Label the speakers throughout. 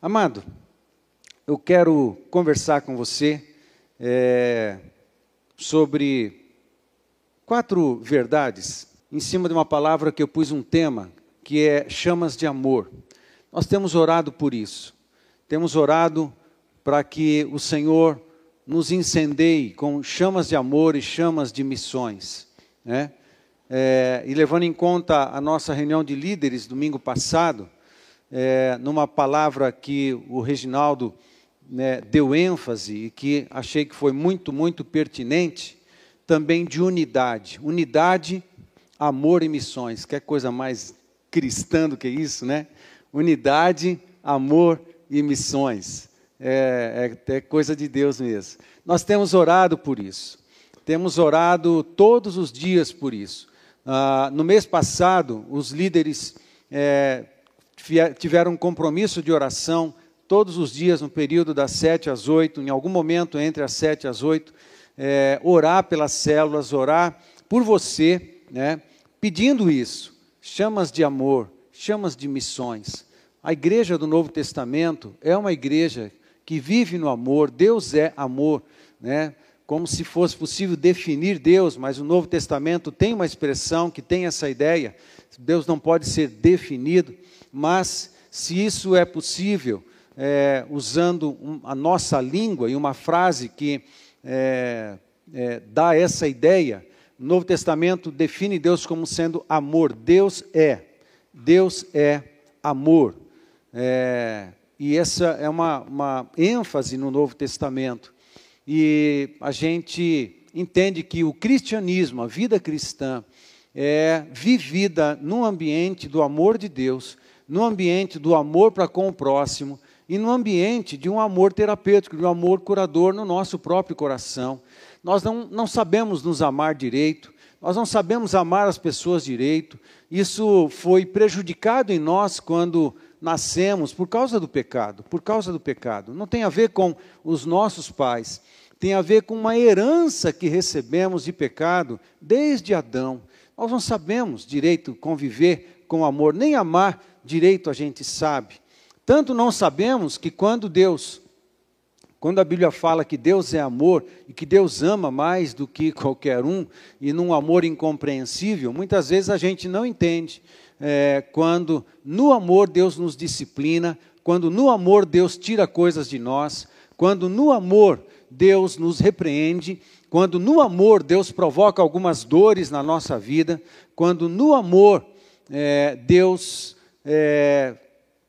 Speaker 1: Amado, eu quero conversar com você é, sobre quatro verdades em cima de uma palavra que eu pus um tema, que é chamas de amor. Nós temos orado por isso. Temos orado para que o Senhor nos incendeie com chamas de amor e chamas de missões. Né? É, e levando em conta a nossa reunião de líderes domingo passado, é, numa palavra que o Reginaldo né, deu ênfase e que achei que foi muito, muito pertinente, também de unidade. Unidade, amor e missões. Que é coisa mais cristã do que isso, né? Unidade, amor e missões. É, é, é coisa de Deus mesmo. Nós temos orado por isso. Temos orado todos os dias por isso. Ah, no mês passado, os líderes é, tiveram um compromisso de oração todos os dias, no período das sete às oito, em algum momento entre as sete às oito, é, orar pelas células, orar por você, né, pedindo isso, chamas de amor, chamas de missões. A igreja do Novo Testamento é uma igreja que vive no amor, Deus é amor, né? como se fosse possível definir Deus, mas o Novo Testamento tem uma expressão que tem essa ideia. Deus não pode ser definido, mas se isso é possível, é, usando um, a nossa língua e uma frase que é, é, dá essa ideia, o Novo Testamento define Deus como sendo amor. Deus é, Deus é amor. É, e essa é uma, uma ênfase no Novo Testamento. E a gente entende que o cristianismo, a vida cristã, é vivida num ambiente do amor de Deus, no ambiente do amor para com o próximo e no ambiente de um amor terapêutico, de um amor curador no nosso próprio coração. Nós não, não sabemos nos amar direito, nós não sabemos amar as pessoas direito. Isso foi prejudicado em nós quando nascemos por causa do pecado, por causa do pecado. Não tem a ver com os nossos pais, tem a ver com uma herança que recebemos de pecado desde Adão. Nós não sabemos direito conviver com amor, nem amar direito a gente sabe. Tanto não sabemos que quando Deus, quando a Bíblia fala que Deus é amor e que Deus ama mais do que qualquer um, e num amor incompreensível, muitas vezes a gente não entende. É, quando no amor Deus nos disciplina, quando no amor Deus tira coisas de nós, quando no amor Deus nos repreende, quando no amor Deus provoca algumas dores na nossa vida, quando no amor é, Deus é,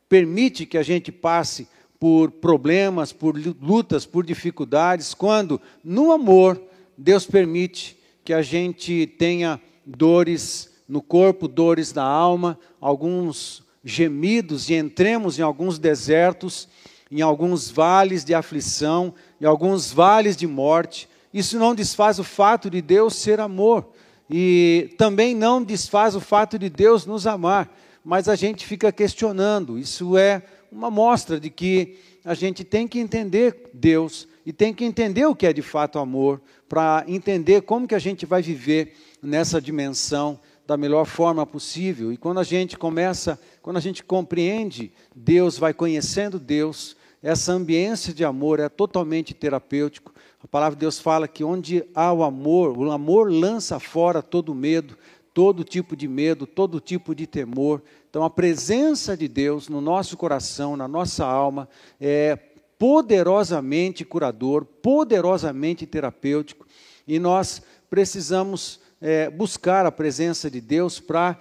Speaker 1: permite que a gente passe por problemas, por lutas, por dificuldades, quando no amor Deus permite que a gente tenha dores no corpo, dores na alma, alguns gemidos e entremos em alguns desertos, em alguns vales de aflição, em alguns vales de morte. Isso não desfaz o fato de Deus ser amor e também não desfaz o fato de Deus nos amar mas a gente fica questionando. Isso é uma mostra de que a gente tem que entender Deus e tem que entender o que é de fato amor, para entender como que a gente vai viver nessa dimensão da melhor forma possível. E quando a gente começa, quando a gente compreende Deus, vai conhecendo Deus, essa ambiência de amor é totalmente terapêutico. A palavra de Deus fala que onde há o amor, o amor lança fora todo medo, todo tipo de medo, todo tipo de temor. Então, a presença de Deus no nosso coração, na nossa alma, é poderosamente curador, poderosamente terapêutico, e nós precisamos é, buscar a presença de Deus para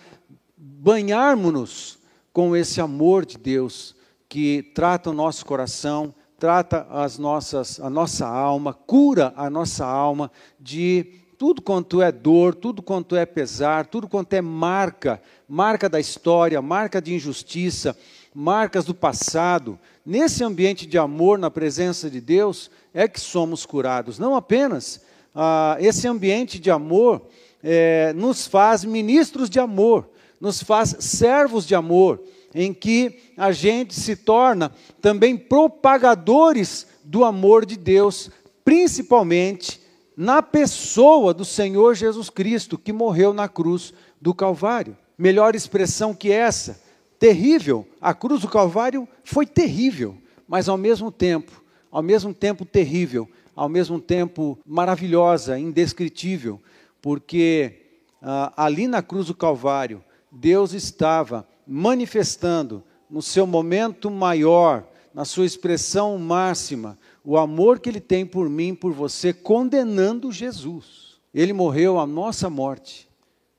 Speaker 1: banharmos-nos com esse amor de Deus que trata o nosso coração, trata as nossas, a nossa alma, cura a nossa alma de tudo quanto é dor, tudo quanto é pesar, tudo quanto é marca, marca da história, marca de injustiça, marcas do passado, nesse ambiente de amor na presença de Deus, é que somos curados. Não apenas ah, esse ambiente de amor é, nos faz ministros de amor, nos faz servos de amor, em que a gente se torna também propagadores do amor de Deus, principalmente na pessoa do Senhor Jesus Cristo, que morreu na cruz do Calvário. Melhor expressão que essa, terrível. A cruz do Calvário foi terrível, mas ao mesmo tempo, ao mesmo tempo terrível, ao mesmo tempo maravilhosa, indescritível, porque ah, ali na cruz do Calvário, Deus estava manifestando no seu momento maior, na sua expressão máxima, o amor que ele tem por mim, por você, condenando Jesus. Ele morreu a nossa morte.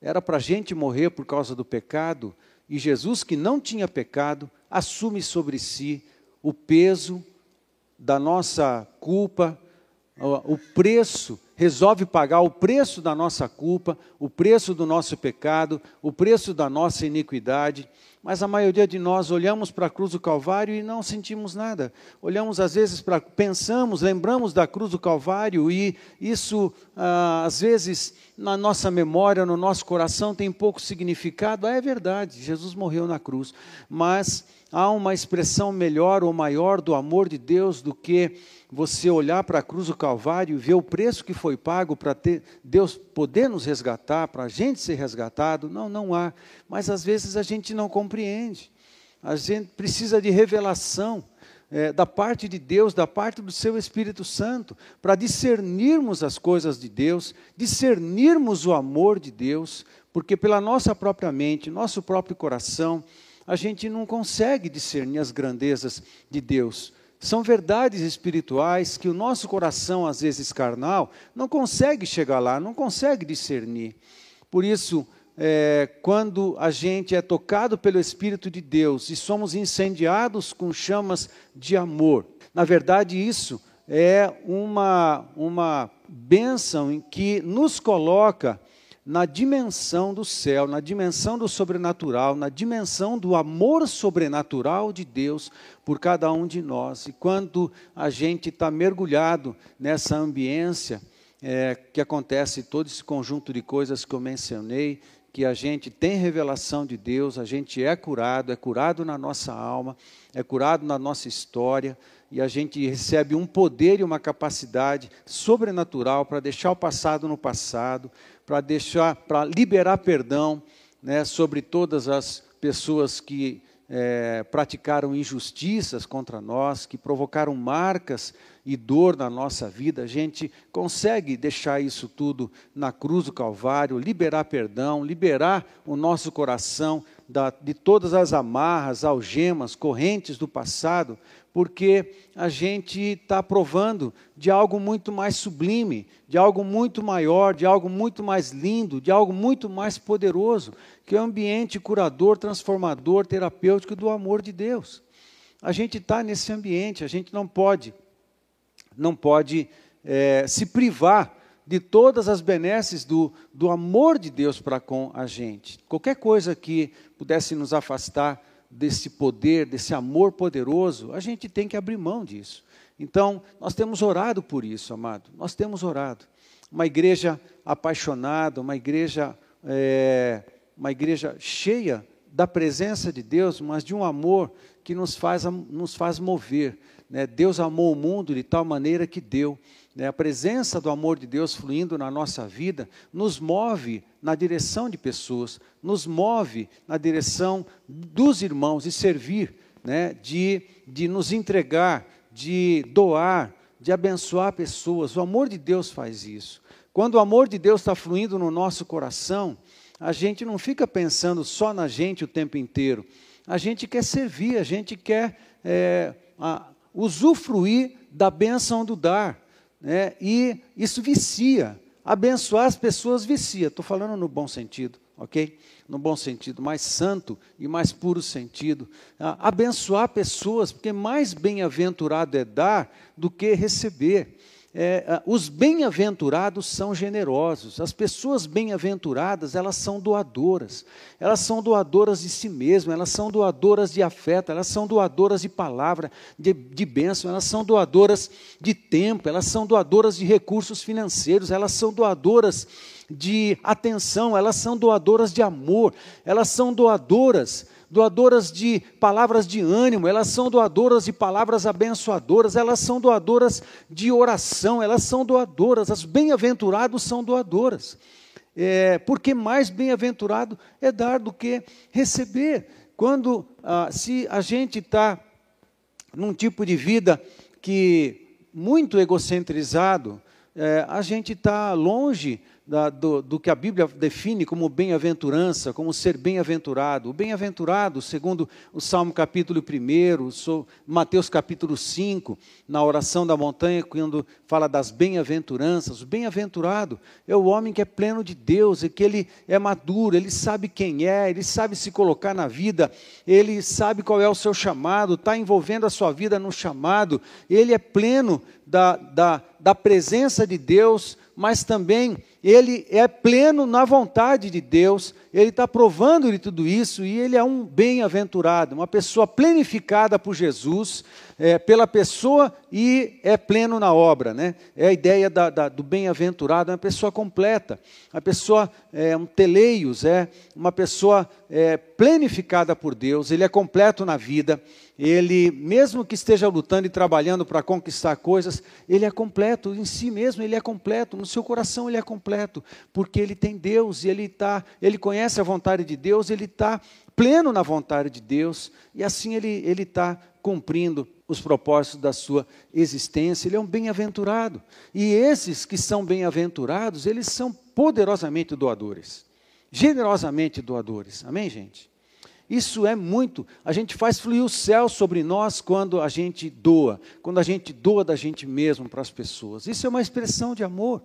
Speaker 1: Era para a gente morrer por causa do pecado, e Jesus, que não tinha pecado, assume sobre si o peso da nossa culpa, o preço resolve pagar o preço da nossa culpa, o preço do nosso pecado, o preço da nossa iniquidade. Mas a maioria de nós olhamos para a cruz do Calvário e não sentimos nada. Olhamos às vezes para, pensamos, lembramos da cruz do Calvário e isso ah, às vezes na nossa memória, no nosso coração tem pouco significado. Ah, é verdade, Jesus morreu na cruz, mas há uma expressão melhor ou maior do amor de Deus do que você olhar para a cruz do Calvário e ver o preço que foi pago para Deus poder nos resgatar, para a gente ser resgatado. Não, não há. Mas às vezes a gente não compreende. A gente precisa de revelação. É, da parte de Deus, da parte do seu Espírito Santo, para discernirmos as coisas de Deus, discernirmos o amor de Deus, porque pela nossa própria mente, nosso próprio coração, a gente não consegue discernir as grandezas de Deus. São verdades espirituais que o nosso coração, às vezes carnal, não consegue chegar lá, não consegue discernir. Por isso, é, quando a gente é tocado pelo Espírito de Deus e somos incendiados com chamas de amor, na verdade, isso é uma, uma bênção em que nos coloca na dimensão do céu, na dimensão do sobrenatural, na dimensão do amor sobrenatural de Deus por cada um de nós. E quando a gente está mergulhado nessa ambiência, é, que acontece todo esse conjunto de coisas que eu mencionei, que a gente tem revelação de Deus, a gente é curado, é curado na nossa alma, é curado na nossa história, e a gente recebe um poder e uma capacidade sobrenatural para deixar o passado no passado, para deixar, para liberar perdão né, sobre todas as pessoas que é, praticaram injustiças contra nós, que provocaram marcas e dor na nossa vida, a gente consegue deixar isso tudo na cruz do Calvário, liberar perdão, liberar o nosso coração da, de todas as amarras, algemas, correntes do passado, porque a gente está provando de algo muito mais sublime, de algo muito maior, de algo muito mais lindo, de algo muito mais poderoso, que é o ambiente curador, transformador, terapêutico do amor de Deus. A gente está nesse ambiente, a gente não pode, não pode é, se privar de todas as benesses do, do amor de Deus para com a gente. Qualquer coisa que pudesse nos afastar desse poder, desse amor poderoso, a gente tem que abrir mão disso. Então, nós temos orado por isso, amado. Nós temos orado. Uma igreja apaixonada, uma igreja, é, uma igreja cheia da presença de Deus, mas de um amor que nos faz, nos faz mover. Né? Deus amou o mundo de tal maneira que deu. Né? A presença do amor de Deus fluindo na nossa vida nos move na direção de pessoas, nos move na direção dos irmãos e servir, né? de, de nos entregar, de doar, de abençoar pessoas. O amor de Deus faz isso. Quando o amor de Deus está fluindo no nosso coração, a gente não fica pensando só na gente o tempo inteiro. A gente quer servir, a gente quer é, a, usufruir da bênção do dar. Né? E isso vicia. Abençoar as pessoas vicia. Estou falando no bom sentido, ok? No bom sentido, mais santo e mais puro sentido. Abençoar pessoas, porque mais bem-aventurado é dar do que receber é, ah, os bem-aventurados são generosos, as pessoas bem-aventuradas, elas são doadoras, elas são doadoras de si mesmas, elas são doadoras de afeto, elas são doadoras de palavra, de, de bênção, elas são doadoras de tempo, elas são doadoras de recursos financeiros, elas são doadoras de atenção, elas são doadoras de amor, elas são doadoras doadoras de palavras de ânimo, elas são doadoras de palavras abençoadoras, elas são doadoras de oração, elas são doadoras, as bem-aventurados são doadoras. É, porque mais bem-aventurado é dar do que receber. Quando, ah, se a gente está num tipo de vida que muito egocentrizado, é, a gente está longe da, do, do, que a Bíblia define como bem-aventurança, como ser bem-aventurado. O bem-aventurado, segundo o Salmo capítulo 1, Mateus capítulo 5, na oração da montanha, quando fala das bem-aventuranças, o bem-aventurado é o homem que é pleno de Deus, é que ele é maduro, ele sabe quem é, ele sabe se colocar na vida, ele sabe qual é o seu chamado, está envolvendo a sua vida no chamado, ele é pleno da, da, da presença de Deus, mas também ele é pleno na vontade de Deus, ele está provando de tudo isso e ele é um bem-aventurado, uma pessoa plenificada por Jesus, é, pela pessoa e é pleno na obra. Né? É a ideia da, da, do bem-aventurado, é uma pessoa completa, uma pessoa, é, um teleios, é uma pessoa é, plenificada por Deus, ele é completo na vida, ele, mesmo que esteja lutando e trabalhando para conquistar coisas, ele é completo em si mesmo, ele é completo, no seu coração ele é completo, porque ele tem Deus e ele tá, ele conhece a vontade de Deus, ele está pleno na vontade de Deus, e assim ele está cumprindo os propósitos da sua existência, ele é um bem-aventurado. E esses que são bem-aventurados, eles são poderosamente doadores, generosamente doadores. Amém, gente? Isso é muito. A gente faz fluir o céu sobre nós quando a gente doa, quando a gente doa da gente mesmo para as pessoas. Isso é uma expressão de amor.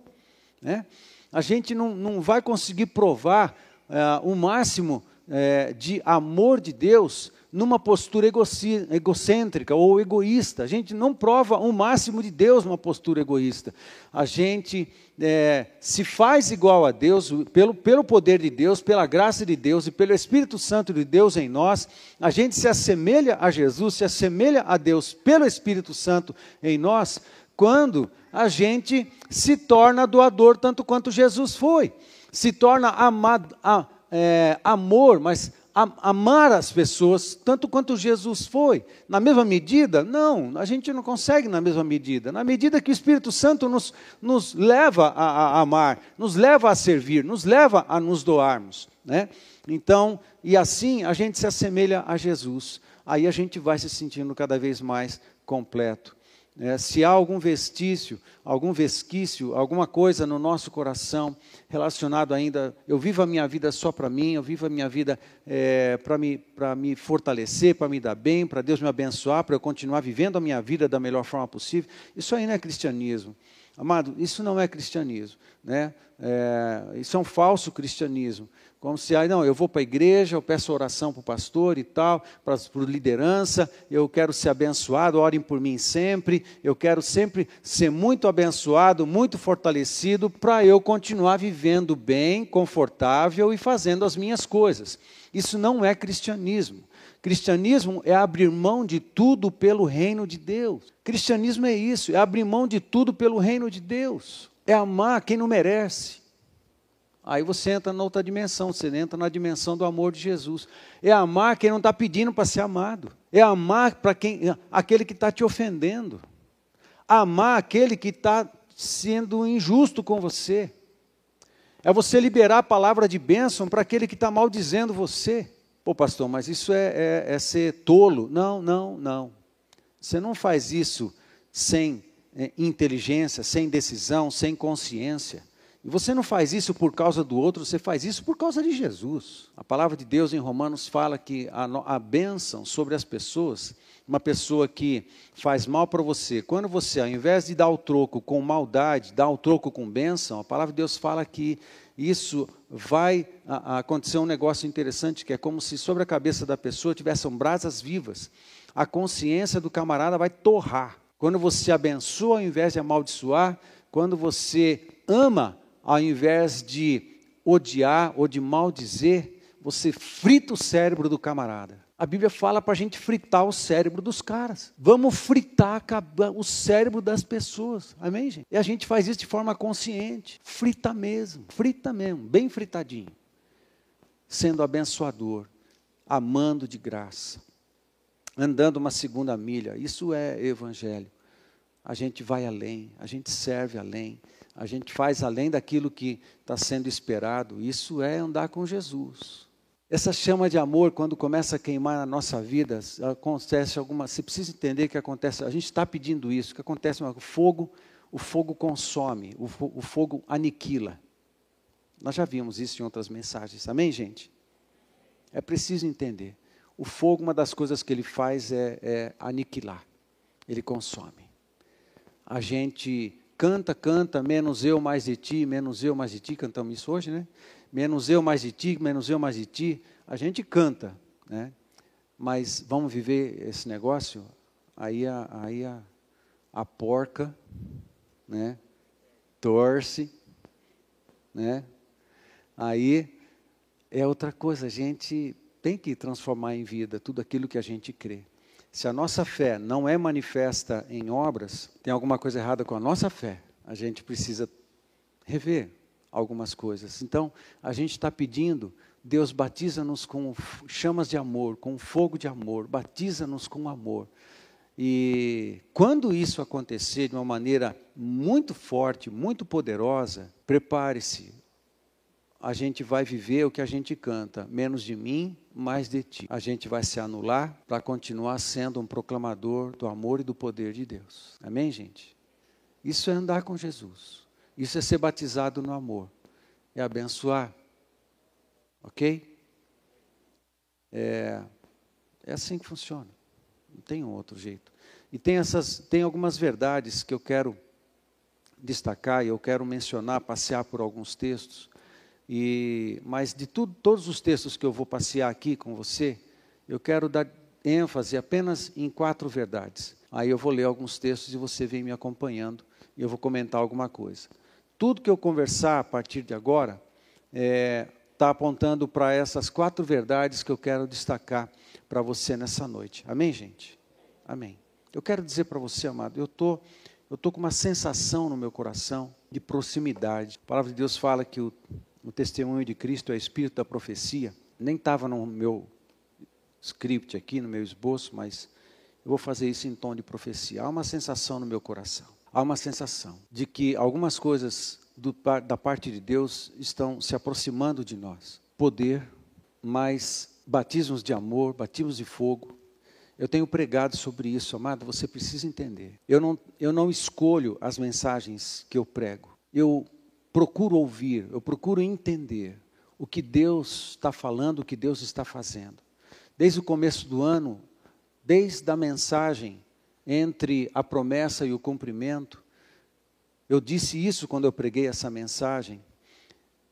Speaker 1: Né? A gente não, não vai conseguir provar é, o máximo é, de amor de Deus numa postura egocêntrica ou egoísta. A gente não prova o máximo de Deus numa postura egoísta. A gente é, se faz igual a Deus, pelo, pelo poder de Deus, pela graça de Deus e pelo Espírito Santo de Deus em nós, a gente se assemelha a Jesus, se assemelha a Deus pelo Espírito Santo em nós, quando a gente se torna doador tanto quanto Jesus foi. Se torna amado, a, é, amor, mas amar as pessoas tanto quanto Jesus foi. Na mesma medida? Não, a gente não consegue na mesma medida. Na medida que o Espírito Santo nos, nos leva a, a amar, nos leva a servir, nos leva a nos doarmos. Né? Então, e assim a gente se assemelha a Jesus. Aí a gente vai se sentindo cada vez mais completo. É, se há algum vestício, algum vesquício, alguma coisa no nosso coração relacionado ainda, eu vivo a minha vida só para mim, eu vivo a minha vida é, para me, me fortalecer, para me dar bem, para Deus me abençoar, para eu continuar vivendo a minha vida da melhor forma possível, isso aí não é cristianismo. Amado, isso não é cristianismo. Né? É, isso é um falso cristianismo. Como se, ah, não, eu vou para a igreja, eu peço oração para o pastor e tal, para a liderança, eu quero ser abençoado, orem por mim sempre, eu quero sempre ser muito abençoado, muito fortalecido, para eu continuar vivendo bem, confortável e fazendo as minhas coisas. Isso não é cristianismo. Cristianismo é abrir mão de tudo pelo reino de Deus. Cristianismo é isso, é abrir mão de tudo pelo reino de Deus. É amar quem não merece Aí você entra na outra dimensão, você entra na dimensão do amor de Jesus. É amar quem não está pedindo para ser amado. É amar para quem, aquele que está te ofendendo. Amar aquele que está sendo injusto com você. É você liberar a palavra de bênção para aquele que está maldizendo você. Pô, pastor, mas isso é, é, é, ser tolo. Não, não, não. Você não faz isso sem é, inteligência, sem decisão, sem consciência. E você não faz isso por causa do outro, você faz isso por causa de Jesus. A palavra de Deus em Romanos fala que a, a bênção sobre as pessoas, uma pessoa que faz mal para você, quando você, ao invés de dar o troco com maldade, dá o troco com bênção, a palavra de Deus fala que isso vai a, a acontecer um negócio interessante, que é como se sobre a cabeça da pessoa tivessem brasas vivas. A consciência do camarada vai torrar. Quando você abençoa ao invés de amaldiçoar, quando você ama ao invés de odiar ou de maldizer, você frita o cérebro do camarada. A Bíblia fala para a gente fritar o cérebro dos caras. Vamos fritar o cérebro das pessoas. Amém, gente? E a gente faz isso de forma consciente. Frita mesmo, frita mesmo, bem fritadinho. Sendo abençoador, amando de graça, andando uma segunda milha. Isso é evangelho. A gente vai além, a gente serve além, a gente faz além daquilo que está sendo esperado. Isso é andar com Jesus. Essa chama de amor, quando começa a queimar na nossa vida, acontece alguma. Você precisa entender que acontece. A gente está pedindo isso. que acontece? O fogo, o fogo consome, o, o fogo aniquila. Nós já vimos isso em outras mensagens. Amém, gente? É preciso entender. O fogo, uma das coisas que ele faz é, é aniquilar. Ele consome. A gente canta, canta, menos eu, mais de ti, menos eu, mais de ti. Cantamos isso hoje, né? Menos eu mais de ti, menos eu mais de ti, a gente canta, né? Mas vamos viver esse negócio? Aí a, aí a, a porca, né? Torce, né? Aí é outra coisa, a gente tem que transformar em vida tudo aquilo que a gente crê. Se a nossa fé não é manifesta em obras, tem alguma coisa errada com a nossa fé. A gente precisa rever algumas coisas. Então, a gente está pedindo, Deus batiza-nos com chamas de amor, com fogo de amor, batiza-nos com amor. E quando isso acontecer de uma maneira muito forte, muito poderosa, prepare-se. A gente vai viver o que a gente canta, menos de mim, mais de ti. A gente vai se anular para continuar sendo um proclamador do amor e do poder de Deus. Amém, gente? Isso é andar com Jesus. Isso é ser batizado no amor. É abençoar. Ok? É, é assim que funciona. Não tem outro jeito. E tem, essas, tem algumas verdades que eu quero destacar e eu quero mencionar, passear por alguns textos. E, mas de tudo, todos os textos que eu vou passear aqui com você, eu quero dar ênfase apenas em quatro verdades. Aí eu vou ler alguns textos e você vem me acompanhando e eu vou comentar alguma coisa. Tudo que eu conversar a partir de agora está é, tá apontando para essas quatro verdades que eu quero destacar para você nessa noite. Amém, gente? Amém. Eu quero dizer para você, amado, eu tô, eu tô com uma sensação no meu coração de proximidade. A palavra de Deus fala que o, o testemunho de Cristo é espírito da profecia. Nem estava no meu script aqui, no meu esboço, mas eu vou fazer isso em tom de profecia. Há uma sensação no meu coração há uma sensação de que algumas coisas do, da parte de Deus estão se aproximando de nós. Poder, mais batismos de amor, batismos de fogo. Eu tenho pregado sobre isso, amado, você precisa entender. Eu não, eu não escolho as mensagens que eu prego. Eu procuro ouvir, eu procuro entender o que Deus está falando, o que Deus está fazendo. Desde o começo do ano, desde a mensagem entre a promessa e o cumprimento. Eu disse isso quando eu preguei essa mensagem.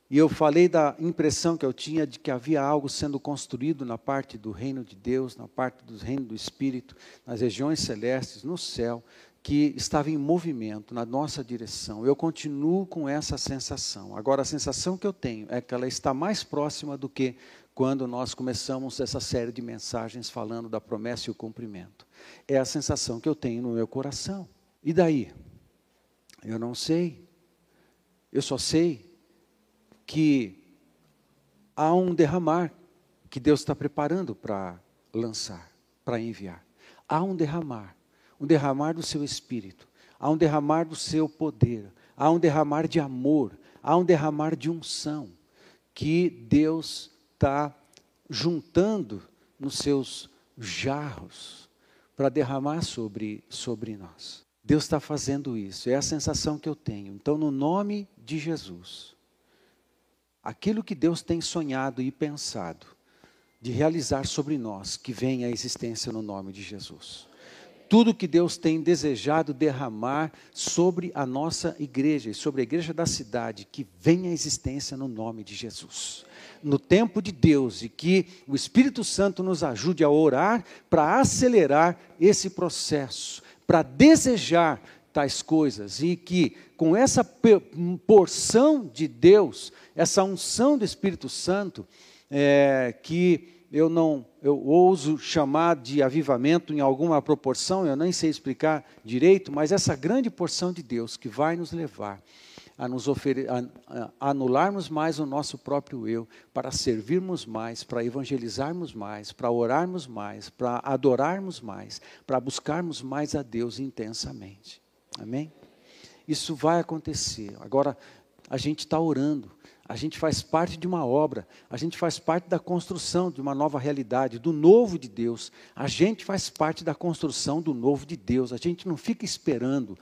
Speaker 1: E eu falei da impressão que eu tinha de que havia algo sendo construído na parte do reino de Deus, na parte do reino do Espírito, nas regiões celestes, no céu, que estava em movimento na nossa direção. Eu continuo com essa sensação. Agora, a sensação que eu tenho é que ela está mais próxima do que quando nós começamos essa série de mensagens falando da promessa e o cumprimento. É a sensação que eu tenho no meu coração. E daí? Eu não sei. Eu só sei que há um derramar que Deus está preparando para lançar, para enviar. Há um derramar, um derramar do seu espírito, há um derramar do seu poder, há um derramar de amor, há um derramar de unção que Deus está juntando nos seus jarros para derramar sobre, sobre nós. Deus está fazendo isso, é a sensação que eu tenho. Então, no nome de Jesus, aquilo que Deus tem sonhado e pensado de realizar sobre nós, que venha à existência no nome de Jesus tudo que Deus tem desejado derramar sobre a nossa igreja e sobre a igreja da cidade, que venha à existência no nome de Jesus. No tempo de Deus e que o Espírito Santo nos ajude a orar para acelerar esse processo, para desejar tais coisas e que com essa porção de Deus, essa unção do Espírito Santo, é, que eu não, eu ouso chamar de avivamento em alguma proporção, eu nem sei explicar direito, mas essa grande porção de Deus que vai nos levar a nos ofere a, a anularmos mais o nosso próprio eu, para servirmos mais, para evangelizarmos mais, para orarmos mais, para adorarmos mais, para buscarmos mais a Deus intensamente. Amém? Isso vai acontecer. Agora, a gente está orando, A gente faz parte de uma obra, a gente faz parte da construção de uma nova realidade, do novo de Deus. A gente faz parte da construção do novo de Deus. A gente não fica esperando.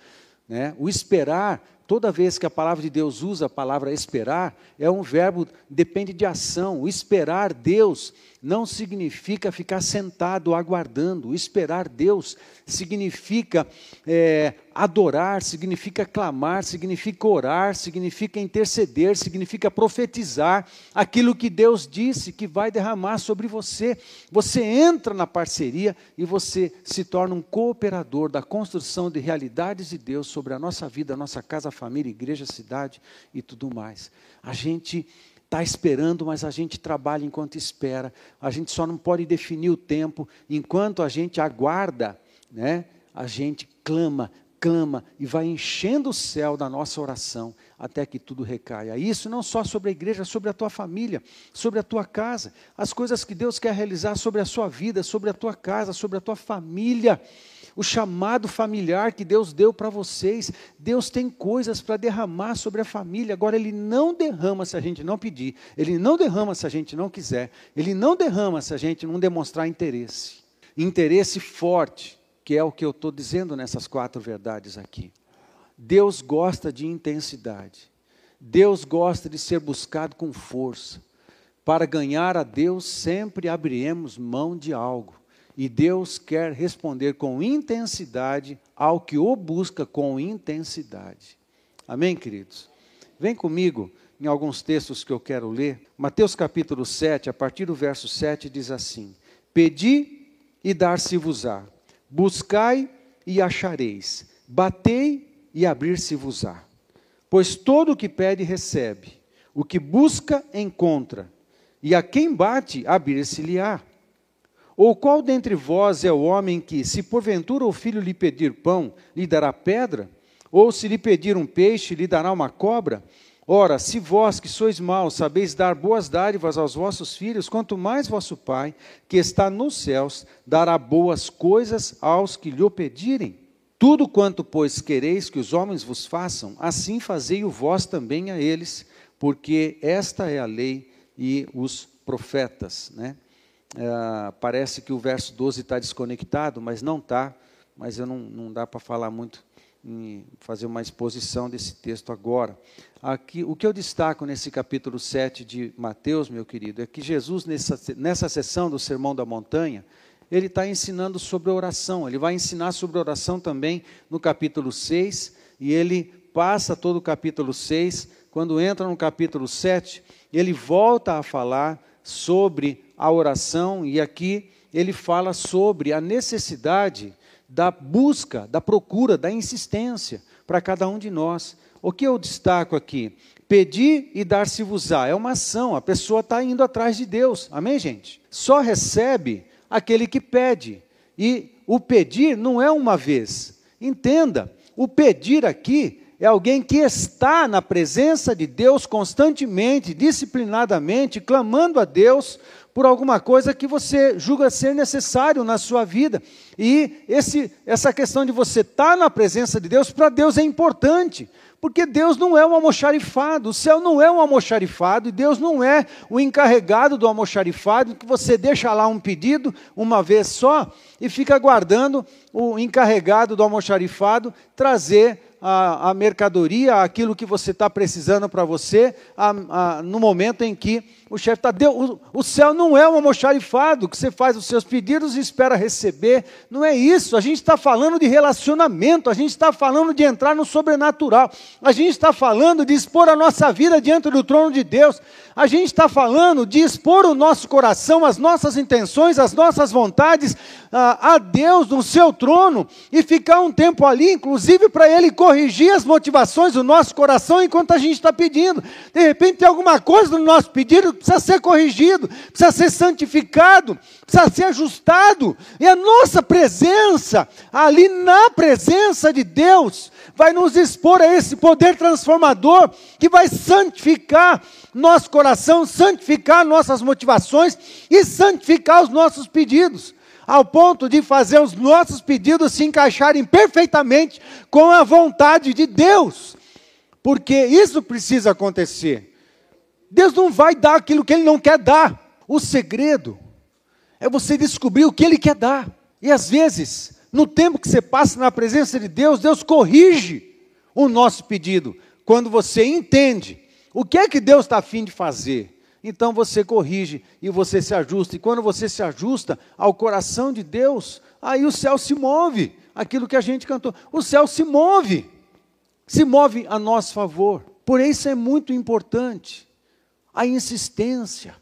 Speaker 1: Né? O esperar Toda vez que a palavra de Deus usa a palavra esperar, é um verbo depende de ação. O esperar Deus não significa ficar sentado aguardando. Esperar Deus significa é, adorar, significa clamar, significa orar, significa interceder, significa profetizar aquilo que Deus disse que vai derramar sobre você. Você entra na parceria e você se torna um cooperador da construção de realidades de Deus sobre a nossa vida, a nossa casa, família, igreja, cidade e tudo mais. A gente está esperando, mas a gente trabalha enquanto espera. A gente só não pode definir o tempo. Enquanto a gente aguarda, né, a gente clama, clama e vai enchendo o céu da nossa oração até que tudo recaia. Isso não só sobre a igreja, sobre a tua família, sobre a tua casa, as coisas que Deus quer realizar sobre a sua vida, sobre a tua casa, sobre a tua família o chamado familiar que Deus deu para vocês. Deus tem coisas para derramar sobre a família. Agora, Ele não derrama se a gente não pedir, Ele não derrama se a gente não quiser, Ele não derrama se a gente não demonstrar interesse. Interesse forte, que é o que eu estou dizendo nessas quatro verdades aqui. Deus gosta de intensidade. Deus gosta de ser buscado com força. Para ganhar a Deus, sempre abriremos mão de algo. E Deus quer responder com intensidade ao que o busca com intensidade. Amém, queridos? Vem comigo em alguns textos que eu quero ler. Mateus capítulo 7, a partir do verso 7, diz assim: Pedi e dar-se-vos-á, buscai e achareis, batei e abrir-se-vos-á. Pois todo o que pede recebe, o que busca encontra, e a quem bate abrir-se-lhe-á. Ou qual dentre vós é o homem que, se porventura o filho lhe pedir pão, lhe dará pedra? Ou se lhe pedir um peixe, lhe dará uma cobra? Ora, se vós que sois maus sabeis dar boas dádivas aos vossos filhos, quanto mais vosso Pai, que está nos céus, dará boas coisas aos que lhe pedirem. Tudo quanto, pois, quereis que os homens vos façam, assim fazei-o vós também a eles, porque esta é a lei e os profetas. Né? É, parece que o verso 12 está desconectado, mas não está. Mas eu não, não dá para falar muito, fazer uma exposição desse texto agora. Aqui, o que eu destaco nesse capítulo 7 de Mateus, meu querido, é que Jesus, nessa, nessa sessão do Sermão da Montanha, ele está ensinando sobre oração. Ele vai ensinar sobre oração também no capítulo 6, e ele passa todo o capítulo 6. Quando entra no capítulo 7, ele volta a falar sobre a oração, e aqui ele fala sobre a necessidade da busca, da procura, da insistência para cada um de nós. O que eu destaco aqui? Pedir e dar-se-vos-á. É uma ação, a pessoa está indo atrás de Deus. Amém, gente? Só recebe aquele que pede. E o pedir não é uma vez. Entenda, o pedir aqui é alguém que está na presença de Deus constantemente, disciplinadamente, clamando a Deus por alguma coisa que você julga ser necessário na sua vida. E esse, essa questão de você estar na presença de Deus, para Deus é importante. Porque Deus não é um almoxarifado, o céu não é um almoxarifado, e Deus não é o encarregado do almoxarifado, que você deixa lá um pedido uma vez só e fica aguardando o encarregado do almoxarifado trazer a, a mercadoria, aquilo que você está precisando para você, a, a, no momento em que o chefe está. O, o céu não é um almoxarifado que você faz os seus pedidos e espera receber. Não é isso. A gente está falando de relacionamento, a gente está falando de entrar no sobrenatural, a gente está falando de expor a nossa vida diante do trono de Deus, a gente está falando de expor o nosso coração, as nossas intenções, as nossas vontades a, a Deus no seu trono e ficar um tempo ali, inclusive para Ele corrigir as motivações do nosso coração enquanto a gente está pedindo. De repente tem alguma coisa no nosso pedido precisa ser corrigido, precisa ser santificado, precisa ser ajustado. E a nossa presença, ali na presença de Deus, vai nos expor a esse poder transformador que vai santificar nosso coração, santificar nossas motivações e santificar os nossos pedidos ao ponto de fazer os nossos pedidos se encaixarem perfeitamente com a vontade de Deus. Porque isso precisa acontecer. Deus não vai dar aquilo que Ele não quer dar. O segredo é você descobrir o que Ele quer dar. E às vezes, no tempo que você passa na presença de Deus, Deus corrige o nosso pedido. Quando você entende o que é que Deus está afim de fazer. Então você corrige e você se ajusta. E quando você se ajusta ao coração de Deus, aí o céu se move. Aquilo que a gente cantou. O céu se move. Se move a nosso favor. Por isso é muito importante a insistência.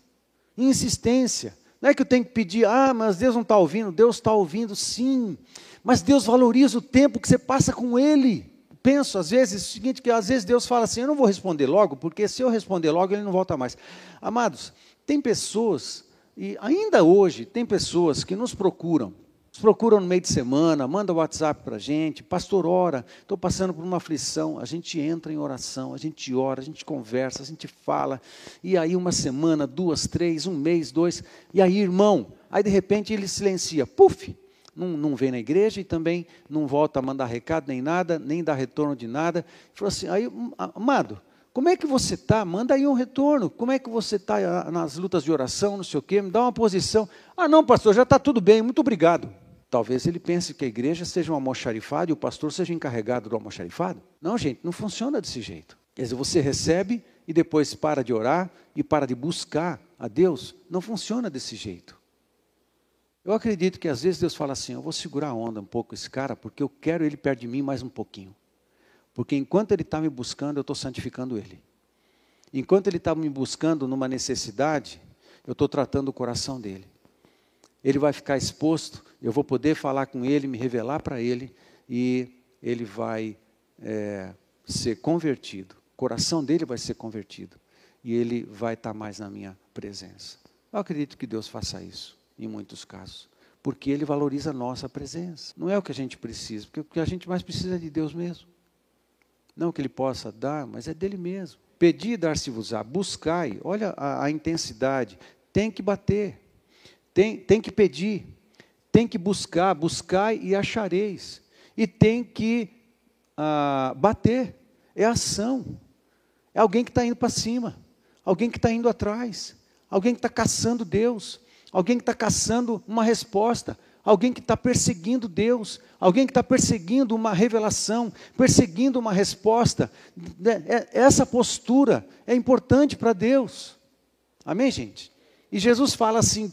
Speaker 1: Insistência. Não é que eu tenho que pedir, ah, mas Deus não está ouvindo. Deus está ouvindo, sim. Mas Deus valoriza o tempo que você passa com Ele. Penso, às vezes, o seguinte, que às vezes Deus fala assim, eu não vou responder logo, porque se eu responder logo, Ele não volta mais. Amados, tem pessoas, e ainda hoje, tem pessoas que nos procuram, nos procuram no meio de semana, manda WhatsApp para a gente, pastor, ora, estou passando por uma aflição, a gente entra em oração, a gente ora, a gente conversa, a gente fala, e aí uma semana, duas, três, um mês, dois, e aí, irmão, aí de repente ele silencia, puf, não, não vem na igreja e também não volta a mandar recado nem nada, nem dá retorno de nada. Falou assim, aí, amado, como é que você está? Manda aí um retorno. Como é que você está nas lutas de oração, não sei o quê? Me dá uma posição. Ah, não, pastor, já está tudo bem, muito obrigado. Talvez ele pense que a igreja seja um almoxarifado e o pastor seja encarregado do almoxarifado. Não, gente, não funciona desse jeito. Quer dizer, você recebe e depois para de orar e para de buscar a Deus. Não funciona desse jeito. Eu acredito que às vezes Deus fala assim: eu vou segurar a onda um pouco esse cara, porque eu quero ele perto de mim mais um pouquinho. Porque enquanto ele está me buscando, eu estou santificando ele. Enquanto ele está me buscando numa necessidade, eu estou tratando o coração dele. Ele vai ficar exposto, eu vou poder falar com ele, me revelar para ele, e ele vai é, ser convertido. O coração dele vai ser convertido. E ele vai estar mais na minha presença. Eu acredito que Deus faça isso em muitos casos. Porque ele valoriza a nossa presença. Não é o que a gente precisa, porque o que a gente mais precisa é de Deus mesmo. Não que ele possa dar, mas é dele mesmo. Pedir, dar-se-vos-á, buscai. Olha a, a, intensidade. Tem que bater. Tem, tem que pedir. Tem que buscar. Buscai e achareis. E tem que ah, bater. É ação. É alguém que está indo para cima. Alguém que está indo atrás. Alguém que está caçando Deus alguém que está caçando uma resposta, alguém que está perseguindo Deus, alguém que está perseguindo uma revelação, perseguindo uma resposta. Né, é, essa postura é importante para Deus. Amém, gente? E Jesus fala assim: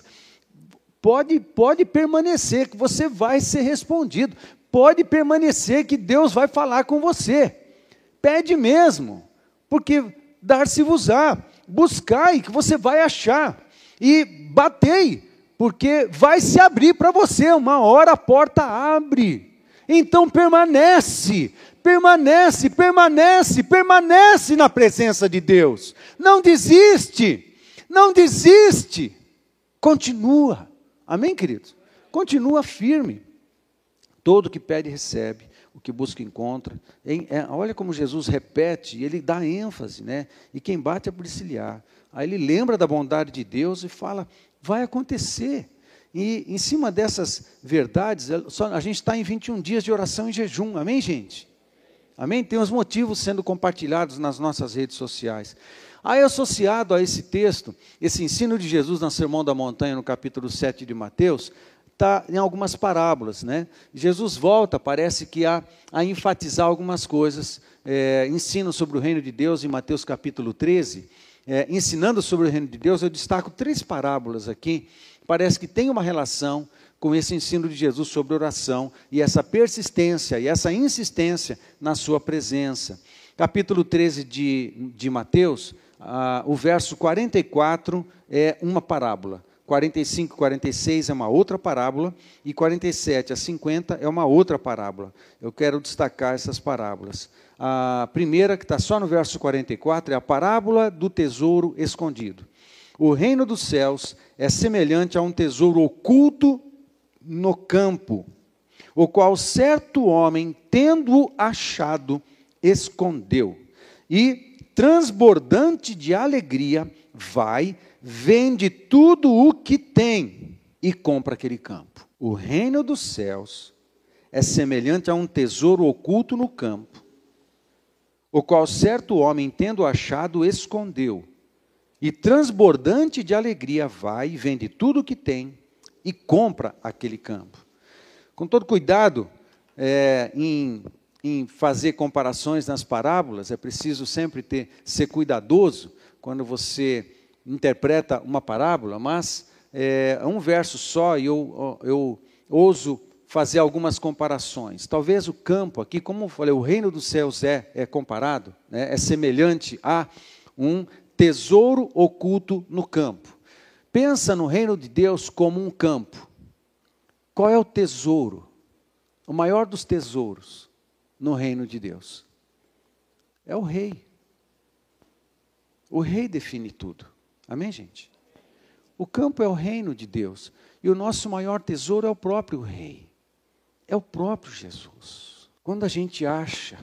Speaker 1: pode, pode permanecer, que você vai ser respondido, pode permanecer, que Deus vai falar com você. Pede mesmo, porque dar-se-vos-á, buscai, que você vai achar e batei, porque vai se abrir para você, uma hora a porta abre. Então permanece, permanece, permanece, permanece na presença de Deus. Não desiste, não desiste. Continua. Amém, queridos? Continua firme. Todo que pede, recebe. O que busca, encontra. É, olha como Jesus repete, ele dá ênfase, né? E quem bate é policiar. Aí ele lembra da bondade de Deus e fala: vai acontecer. E em cima dessas verdades, é, a gente está em 21 dias de oração e jejum, amém, gente? Amém? Tem os motivos sendo compartilhados nas nossas redes sociais. Aí, associado a esse texto, esse ensino de Jesus na Sermão da Montanha, no capítulo 7 de Mateus, está em algumas parábolas. Né? Jesus volta, parece que a, a enfatizar algumas coisas, é, ensino sobre o reino de Deus em Mateus capítulo 13 é, ensinando sobre o reino de Deus, eu destaco três parábolas aqui. Parece que tem uma relação com esse ensino de Jesus sobre oração e essa persistência e essa insistência na sua presença. Capítulo 13 de, de Mateus, ah, o verso 44 é uma parábola. 45 e 46 é uma outra parábola, e 47 a 50 é uma outra parábola. Eu quero destacar essas parábolas. A primeira, que está só no verso 44, é a parábola do tesouro escondido. O reino dos céus é semelhante a um tesouro oculto no campo, o qual certo homem, tendo-o achado, escondeu. E, transbordante de alegria, vai, vende tudo o que tem e compra aquele campo. O reino dos céus é semelhante a um tesouro oculto no campo, o qual certo homem, tendo achado, escondeu. e transbordante de alegria vai vende tudo o que tem e compra aquele campo. Com todo cuidado é, em, em fazer comparações nas parábolas, é preciso sempre ter, ser cuidadoso quando você interpreta uma parábola, mas é, um verso só e eu, eu ouso fazer algumas comparações. Talvez o campo aqui, como eu falei, o reino dos céus é, é comparado, né, é semelhante a um tesouro oculto no campo. Pensa no reino de Deus como um campo. Qual é o tesouro? O maior dos tesouros no reino de Deus é o rei. O rei define tudo. Amém, gente? O campo é o reino de Deus. E o nosso maior tesouro é o próprio rei. É o próprio Jesus. Quando a gente acha.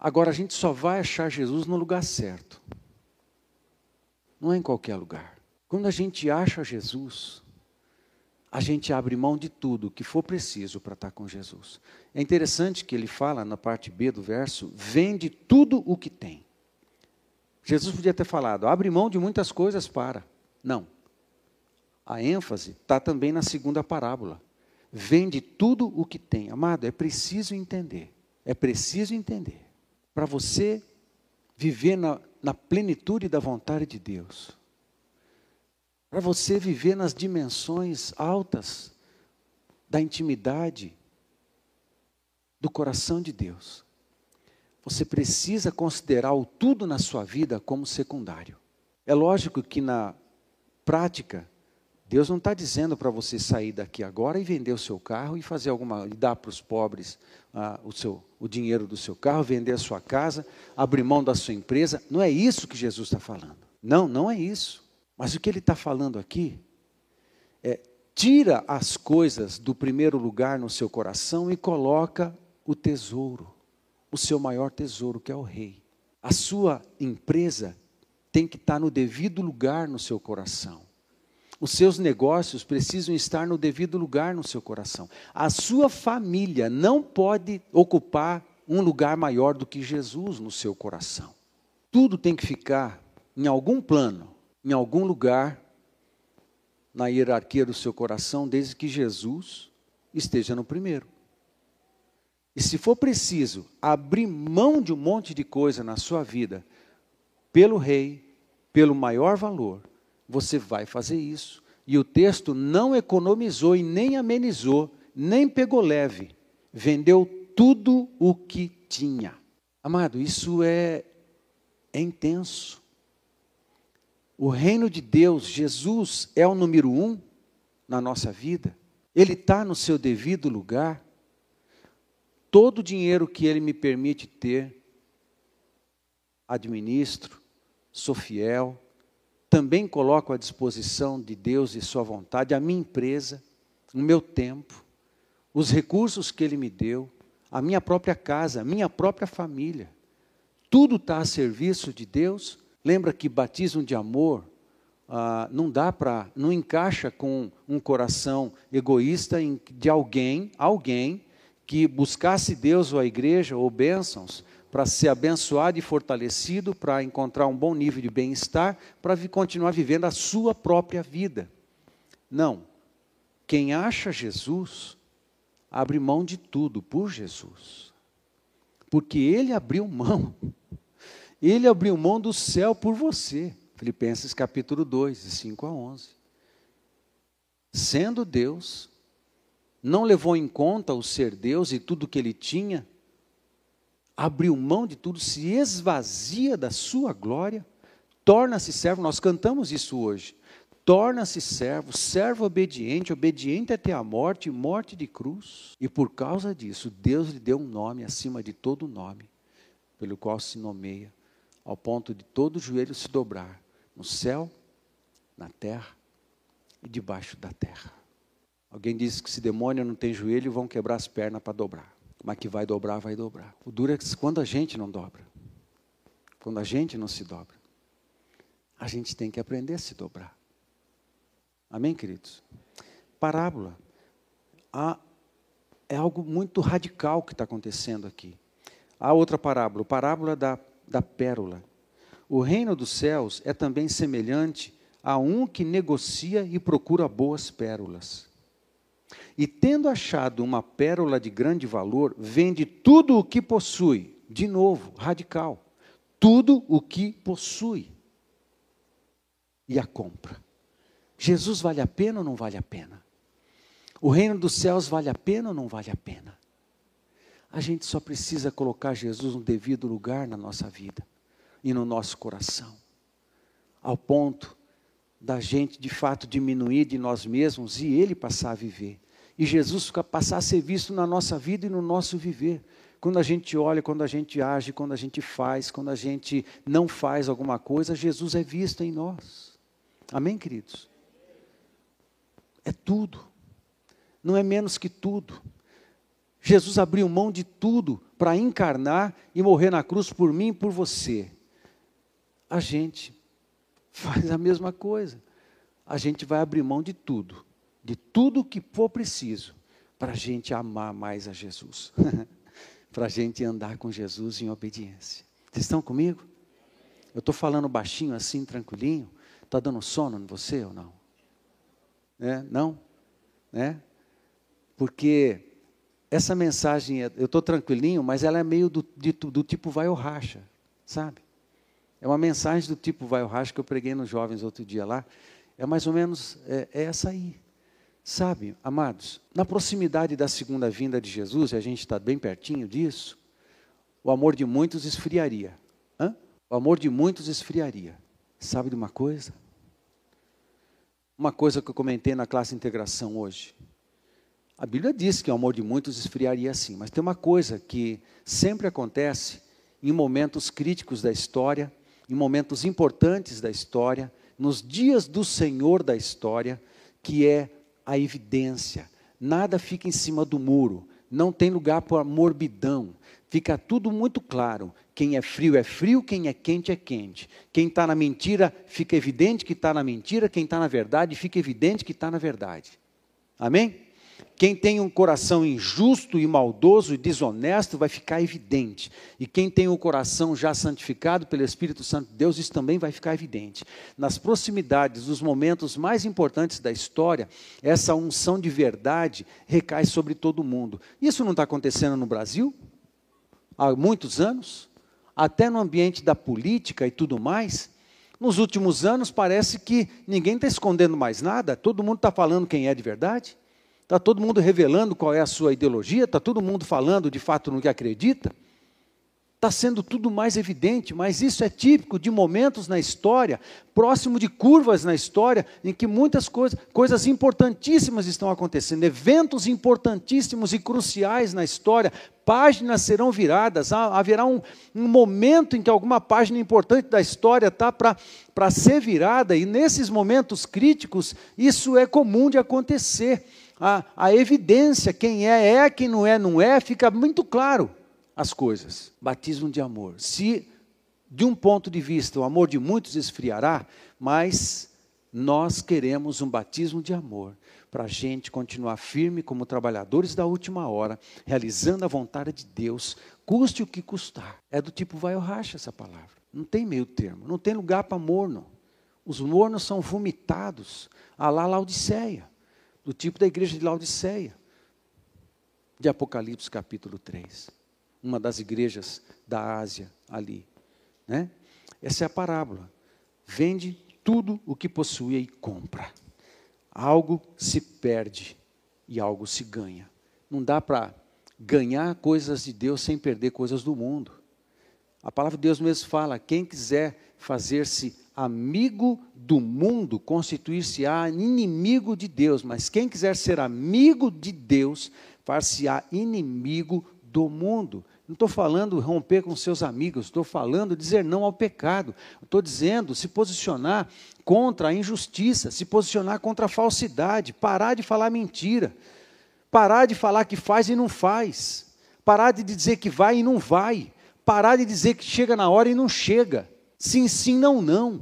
Speaker 1: Agora, a gente só vai achar Jesus no lugar certo. Não é em qualquer lugar. Quando a gente acha Jesus, a gente abre mão de tudo que for preciso para estar com Jesus. É interessante que ele fala na parte B do verso: vende tudo o que tem. Jesus podia ter falado: abre mão de muitas coisas para. Não. A ênfase está também na segunda parábola. Vende tudo o que tem. Amado, é preciso entender. É preciso entender. Para você viver na, na plenitude da vontade de Deus. Para você viver nas dimensões altas da intimidade do coração de Deus você precisa considerar o tudo na sua vida como secundário. É lógico que na prática, Deus não está dizendo para você sair daqui agora e vender o seu carro e fazer alguma, e dar para os pobres ah, o, seu, o dinheiro do seu carro, vender a sua casa, abrir mão da sua empresa. Não é isso que Jesus está falando. Não, não é isso. Mas o que ele está falando aqui é tira as coisas do primeiro lugar no seu coração e coloca o tesouro o seu maior tesouro, que é o rei. A sua empresa tem que estar no devido lugar no seu coração. Os seus negócios precisam estar no devido lugar no seu coração. A sua família não pode ocupar um lugar maior do que Jesus no seu coração. Tudo tem que ficar em algum plano, em algum lugar na hierarquia do seu coração, desde que Jesus esteja no primeiro. E se for preciso abrir mão de um monte de coisa na sua vida, pelo rei, pelo maior valor, você vai fazer isso. E o texto não economizou e nem amenizou, nem pegou leve. Vendeu tudo o que tinha. Amado, isso é, é intenso. O reino de Deus, Jesus é o número um na nossa vida. Ele está no seu devido lugar todo o dinheiro que Ele me permite ter, administro, sou fiel, também coloco à disposição de Deus e Sua vontade a minha empresa, o meu tempo, os recursos que Ele me deu, a minha própria casa, a minha própria família. Tudo está a serviço de Deus. Lembra que batismo de amor ah, não dá para, não encaixa com um coração egoísta de alguém, alguém que buscasse Deus ou a igreja ou bênçãos para ser abençoado e fortalecido, para encontrar um bom nível de bem-estar, para continuar vivendo a sua própria vida. Não. Quem acha Jesus, abre mão de tudo por Jesus. Porque ele abriu mão. Ele abriu mão do céu por você. Filipenses capítulo 2, de 5 a 11. Sendo Deus, não levou em conta o ser Deus e tudo que ele tinha, abriu mão de tudo, se esvazia da sua glória, torna-se servo. Nós cantamos isso hoje. Torna-se servo, servo obediente, obediente até a morte, morte de cruz. E por causa disso, Deus lhe deu um nome acima de todo nome, pelo qual se nomeia, ao ponto de todo joelho se dobrar, no céu, na terra e debaixo da terra. Alguém disse que se demônio não tem joelho, vão quebrar as pernas para dobrar. Mas que vai dobrar, vai dobrar. O duro é quando a gente não dobra, quando a gente não se dobra, a gente tem que aprender a se dobrar. Amém, queridos? Parábola. Há, é algo muito radical que está acontecendo aqui. Há outra parábola, parábola da, da pérola. O reino dos céus é também semelhante a um que negocia e procura boas pérolas. E tendo achado uma pérola de grande valor, vende tudo o que possui, de novo, radical, tudo o que possui, e a compra. Jesus vale a pena ou não vale a pena? O reino dos céus vale a pena ou não vale a pena? A gente só precisa colocar Jesus no devido lugar na nossa vida e no nosso coração, ao ponto da gente de fato diminuir de nós mesmos e Ele passar a viver. E Jesus passar a ser visto na nossa vida e no nosso viver. Quando a gente olha, quando a gente age, quando a gente faz, quando a gente não faz alguma coisa, Jesus é visto em nós. Amém, queridos? É tudo. Não é menos que tudo. Jesus abriu mão de tudo para encarnar e morrer na cruz por mim e por você. A gente faz a mesma coisa. A gente vai abrir mão de tudo, de tudo que for preciso, para a gente amar mais a Jesus, para a gente andar com Jesus em obediência. Vocês estão comigo? Eu estou falando baixinho assim, tranquilinho. Está dando sono em você ou não? É, não? Né? Porque essa mensagem, eu estou tranquilinho, mas ela é meio do, de, do tipo vai ou racha, sabe? É uma mensagem do tipo vai ou racha que eu preguei nos jovens outro dia lá. É mais ou menos é, é essa aí. Sabe, amados, na proximidade da segunda vinda de Jesus, e a gente está bem pertinho disso, o amor de muitos esfriaria. Hã? O amor de muitos esfriaria. Sabe de uma coisa? Uma coisa que eu comentei na classe integração hoje. A Bíblia diz que o amor de muitos esfriaria assim, mas tem uma coisa que sempre acontece em momentos críticos da história, em momentos importantes da história, nos dias do Senhor da história, que é a evidência. Nada fica em cima do muro, não tem lugar para morbidão. Fica tudo muito claro. Quem é frio é frio, quem é quente é quente. Quem está na mentira, fica evidente que está na mentira. Quem está na verdade, fica evidente que está na verdade. Amém? Quem tem um coração injusto e maldoso e desonesto vai ficar evidente. E quem tem o um coração já santificado pelo Espírito Santo de Deus, isso também vai ficar evidente. Nas proximidades dos momentos mais importantes da história, essa unção de verdade recai sobre todo mundo. Isso não está acontecendo no Brasil há muitos anos, até no ambiente da política e tudo mais. Nos últimos anos parece que ninguém está escondendo mais nada, todo mundo está falando quem é de verdade. Está todo mundo revelando qual é a sua ideologia? Está todo mundo falando de fato no que acredita? Está sendo tudo mais evidente, mas isso é típico de momentos na história, próximo de curvas na história, em que muitas coisas, coisas importantíssimas estão acontecendo, eventos importantíssimos e cruciais na história, páginas serão viradas, haverá um, um momento em que alguma página importante da história está para ser virada, e nesses momentos críticos, isso é comum de acontecer a, a evidência, quem é, é, quem não é, não é, fica muito claro as coisas. Batismo de amor. Se, de um ponto de vista, o amor de muitos esfriará, mas nós queremos um batismo de amor para a gente continuar firme como trabalhadores da última hora, realizando a vontade de Deus, custe o que custar. É do tipo vai ou racha essa palavra. Não tem meio termo, não tem lugar para morno. Os mornos são vomitados, a lá Laodiceia do tipo da igreja de Laodiceia, de Apocalipse capítulo 3. Uma das igrejas da Ásia ali. Né? Essa é a parábola. Vende tudo o que possui e compra. Algo se perde e algo se ganha. Não dá para ganhar coisas de Deus sem perder coisas do mundo. A palavra de Deus mesmo fala: quem quiser fazer-se amigo do mundo, constituir-se-á inimigo de Deus, mas quem quiser ser amigo de Deus, far-se-á inimigo do mundo. Não estou falando romper com seus amigos, estou falando dizer não ao pecado. Estou dizendo se posicionar contra a injustiça, se posicionar contra a falsidade, parar de falar mentira, parar de falar que faz e não faz, parar de dizer que vai e não vai, parar de dizer que chega na hora e não chega. Sim, sim, não, não.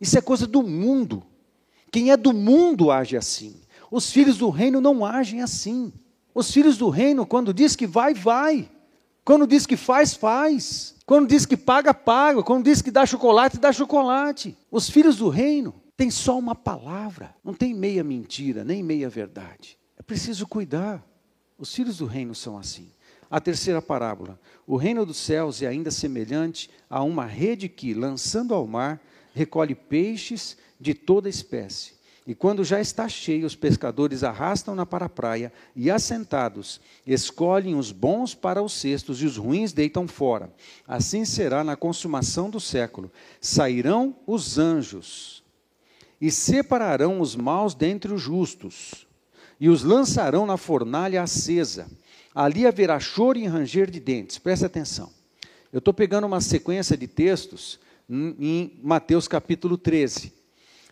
Speaker 1: Isso é coisa do mundo. Quem é do mundo age assim. Os filhos do reino não agem assim. Os filhos do reino, quando diz que vai, vai. Quando diz que faz, faz. Quando diz que paga, paga. Quando diz que dá chocolate, dá chocolate. Os filhos do reino têm só uma palavra. Não tem meia mentira, nem meia verdade. É preciso cuidar. Os filhos do reino são assim. A terceira parábola. O reino dos céus é ainda semelhante a uma rede que, lançando ao mar, recolhe peixes de toda espécie. E quando já está cheio, os pescadores arrastam-na para a praia e, assentados, escolhem os bons para os cestos e os ruins deitam fora. Assim será na consumação do século. Sairão os anjos e separarão os maus dentre os justos e os lançarão na fornalha acesa. Ali haverá choro e ranger de dentes. Preste atenção. Eu estou pegando uma sequência de textos em Mateus capítulo 13.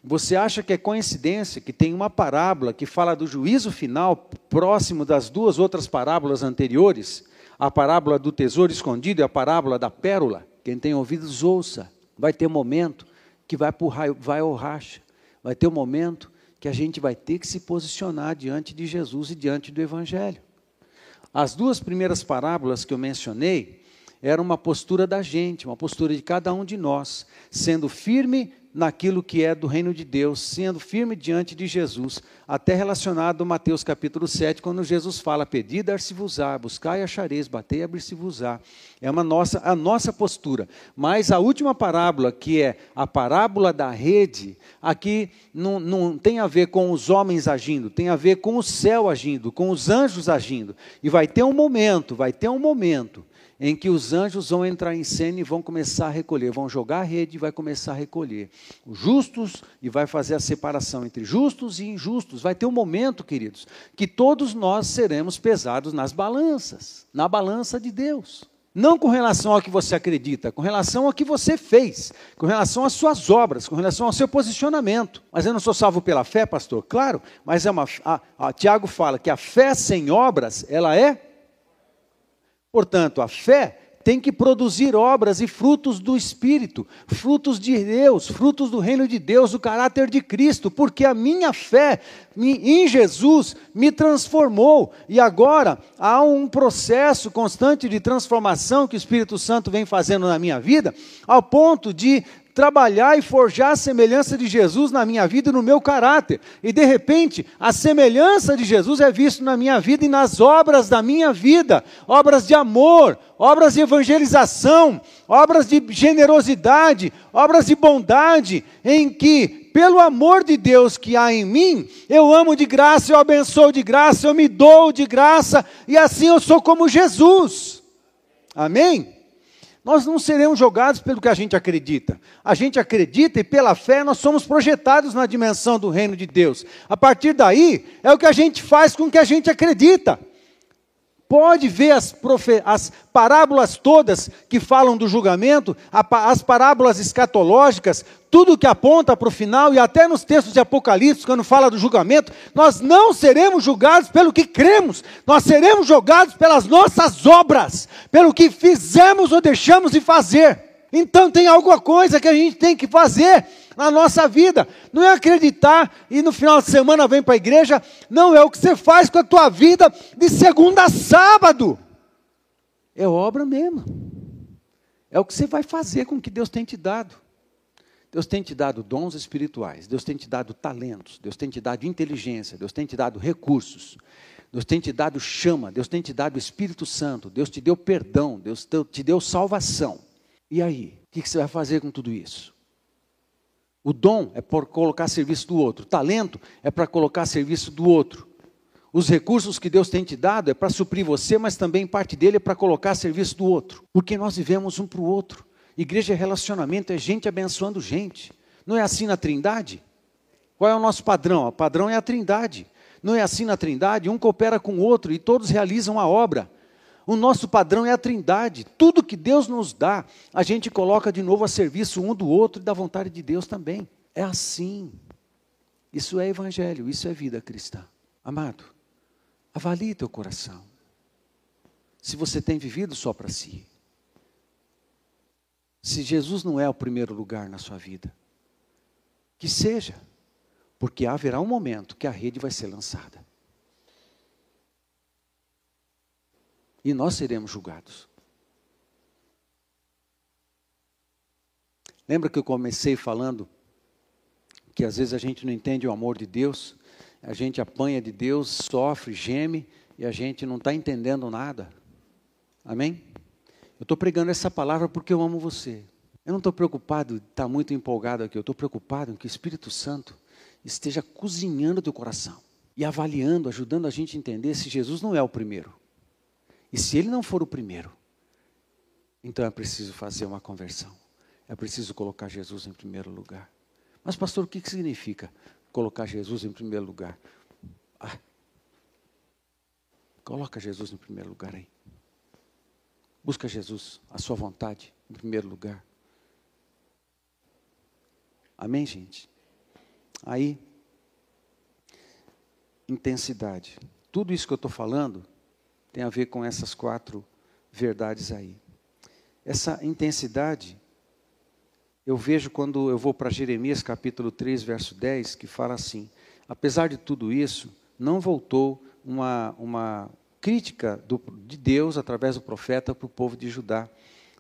Speaker 1: Você acha que é coincidência que tem uma parábola que fala do juízo final próximo das duas outras parábolas anteriores? A parábola do tesouro escondido e a parábola da pérola? Quem tem ouvidos, ouça. Vai ter um momento que vai, pro raio, vai ao racha. Vai ter um momento que a gente vai ter que se posicionar diante de Jesus e diante do Evangelho. As duas primeiras parábolas que eu mencionei eram uma postura da gente, uma postura de cada um de nós, sendo firme naquilo que é do reino de Deus, sendo firme diante de Jesus, até relacionado a Mateus capítulo 7, quando Jesus fala: Pedi, dar-se-vos-á, buscai, achareis, batei, abrir-se-vos-á. É uma nossa, a nossa postura. Mas a última parábola, que é a parábola da rede, aqui não, não tem a ver com os homens agindo, tem a ver com o céu agindo, com os anjos agindo. E vai ter um momento, vai ter um momento em que os anjos vão entrar em cena e vão começar a recolher, vão jogar a rede e vai começar a recolher. Os justos e vai fazer a separação entre justos e injustos. Vai ter um momento, queridos, que todos nós seremos pesados nas balanças, na balança de Deus. Não com relação ao que você acredita, com relação ao que você fez, com relação às suas obras, com relação ao seu posicionamento. Mas eu não sou salvo pela fé, pastor? Claro, mas é uma. A, a, Tiago fala que a fé sem obras, ela é Portanto, a fé tem que produzir obras e frutos do Espírito, frutos de Deus, frutos do reino de Deus, do caráter de Cristo, porque a minha fé em Jesus me transformou. E agora há um processo constante de transformação que o Espírito Santo vem fazendo na minha vida, ao ponto de trabalhar e forjar a semelhança de Jesus na minha vida e no meu caráter. E de repente, a semelhança de Jesus é vista na minha vida e nas obras da minha vida, obras de amor, obras de evangelização, obras de generosidade, obras de bondade, em que pelo amor de Deus que há em mim, eu amo de graça, eu abençoo de graça, eu me dou de graça, e assim eu sou como Jesus. Amém? Nós não seremos jogados pelo que a gente acredita. A gente acredita e pela fé nós somos projetados na dimensão do reino de Deus. A partir daí, é o que a gente faz com o que a gente acredita. Pode ver as, as, parábolas todas que falam do julgamento, as parábolas escatológicas, tudo que aponta para o final, e até nos textos de Apocalipse, quando fala do julgamento, nós não seremos julgados pelo que cremos, nós seremos julgados pelas nossas obras, pelo que fizemos ou deixamos de fazer. Então tem alguma coisa que a gente tem que fazer na nossa vida. Não é acreditar e no final de semana vem para a igreja. Não é o que você faz com a tua vida de segunda a sábado. É obra mesmo. É o que você vai fazer com o que Deus tem te dado. Deus tem te dado dons espirituais, Deus tem te dado talentos, Deus tem te dado inteligência, Deus tem te dado recursos, Deus tem te dado chama, Deus tem te dado Espírito Santo, Deus te deu perdão, Deus te deu salvação. E aí, o que você vai fazer com tudo isso? O dom é por colocar a serviço do outro, o talento é para colocar a serviço do outro. Os recursos que Deus tem te dado é para suprir você, mas também parte dele é para colocar a serviço do outro. Porque nós vivemos um para o outro. Igreja é relacionamento, é gente abençoando gente. Não é assim na Trindade? Qual é o nosso padrão? O padrão é a Trindade. Não é assim na Trindade? Um coopera com o outro e todos realizam a obra. O nosso padrão é a trindade. Tudo que Deus nos dá, a gente coloca de novo a serviço um do outro e da vontade de Deus também. É assim. Isso é evangelho, isso é vida cristã. Amado, avalie teu coração. Se você tem vivido só para si. Se Jesus não é o primeiro lugar na sua vida, que seja, porque haverá um momento que a rede vai ser lançada. e nós seremos julgados. Lembra que eu comecei falando que às vezes a gente não entende o amor de Deus, a gente apanha de Deus, sofre, geme e a gente não está entendendo nada? Amém? Eu estou pregando essa palavra porque eu amo você. Eu não estou preocupado, está muito empolgado aqui, eu estou preocupado em que o Espírito Santo esteja cozinhando teu coração e avaliando, ajudando a gente a entender se Jesus não é o primeiro. E se ele não for o primeiro, então é preciso fazer uma conversão. É preciso colocar Jesus em primeiro lugar. Mas, pastor, o que, significa colocar Jesus em primeiro lugar? Ah, coloca Jesus em primeiro lugar aí. Busca Jesus, a sua vontade, em primeiro lugar. Amém, gente? Aí, intensidade. Tudo isso que eu estou falando tem a ver com essas quatro verdades aí. Essa intensidade, eu vejo quando eu vou para Jeremias capítulo 3, verso 10, que fala assim: apesar de tudo isso, não voltou uma, uma crítica do, de Deus através do profeta para o povo de Judá.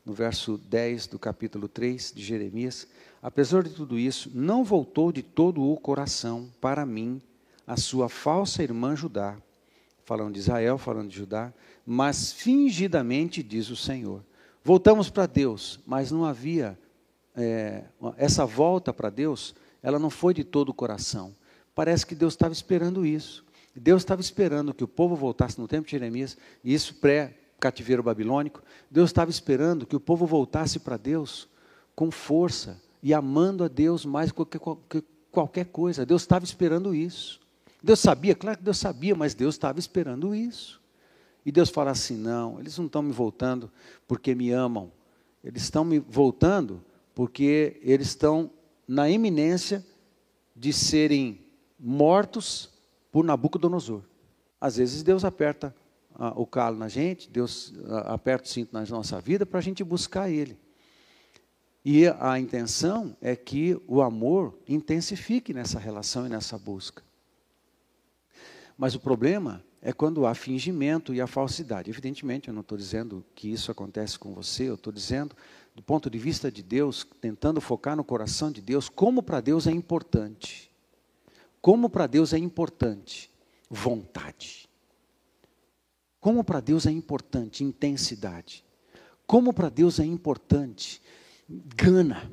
Speaker 1: No verso 10 do capítulo 3 de Jeremias, apesar de tudo isso, não voltou de todo o coração para mim a sua falsa irmã Judá, falando de Israel, falando de Judá, mas fingidamente diz o Senhor. Voltamos para Deus, mas não havia é, essa volta para Deus, ela não foi de todo o coração. Parece que Deus estava esperando isso. Deus estava esperando que o povo voltasse no tempo de Jeremias, e isso pré-cativeiro babilônico. Deus estava esperando que o povo voltasse para Deus com força e amando a Deus mais que qualquer coisa. Deus estava esperando isso. Deus sabia, claro que Deus sabia, mas Deus estava esperando isso. E Deus fala assim: não, eles não estão me voltando porque me amam, eles estão me voltando porque eles estão na iminência de serem mortos por Nabucodonosor. Às vezes Deus aperta ah, o calo na gente, Deus ah, aperta o cinto na nossa vida para a gente buscar Ele. E a intenção é que o amor intensifique nessa relação e nessa busca. Mas o problema é quando há fingimento e a falsidade. Evidentemente, eu não estou dizendo que isso acontece com você, eu estou dizendo, do ponto de vista de Deus, tentando focar no coração de Deus, como para Deus é importante. Como para Deus é importante vontade. Como para Deus é importante intensidade. Como para Deus é importante gana.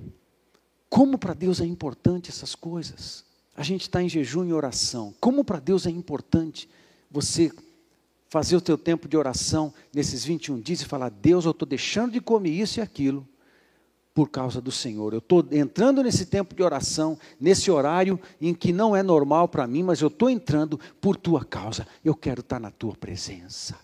Speaker 1: Como para Deus é importante essas coisas. A gente está em jejum e oração. Como para Deus é importante você fazer o teu tempo de oração nesses 21 dias e falar: Deus, eu estou deixando de comer isso e aquilo por causa do Senhor. Eu estou entrando nesse tempo de oração, nesse horário em que não é normal para mim, mas eu estou entrando por tua causa. Eu quero estar na tua presença.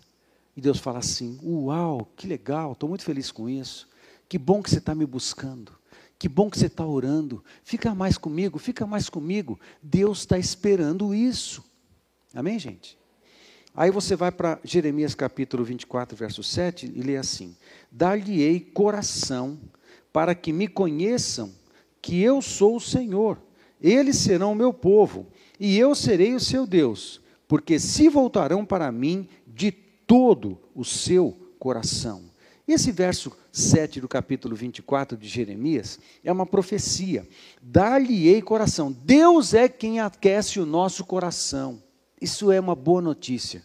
Speaker 1: E Deus fala assim: Uau, que legal, estou muito feliz com isso. Que bom que você está me buscando. Que bom que você está orando. Fica mais comigo, fica mais comigo. Deus está esperando isso. Amém, gente? Aí você vai para Jeremias capítulo 24, verso 7 e lê assim: Dar-lhe-ei coração para que me conheçam que eu sou o Senhor. Eles serão o meu povo e eu serei o seu Deus, porque se voltarão para mim de todo o seu coração. Esse verso 7 do capítulo 24 de Jeremias é uma profecia. Dar-lhe-ei coração. Deus é quem aquece o nosso coração. Isso é uma boa notícia.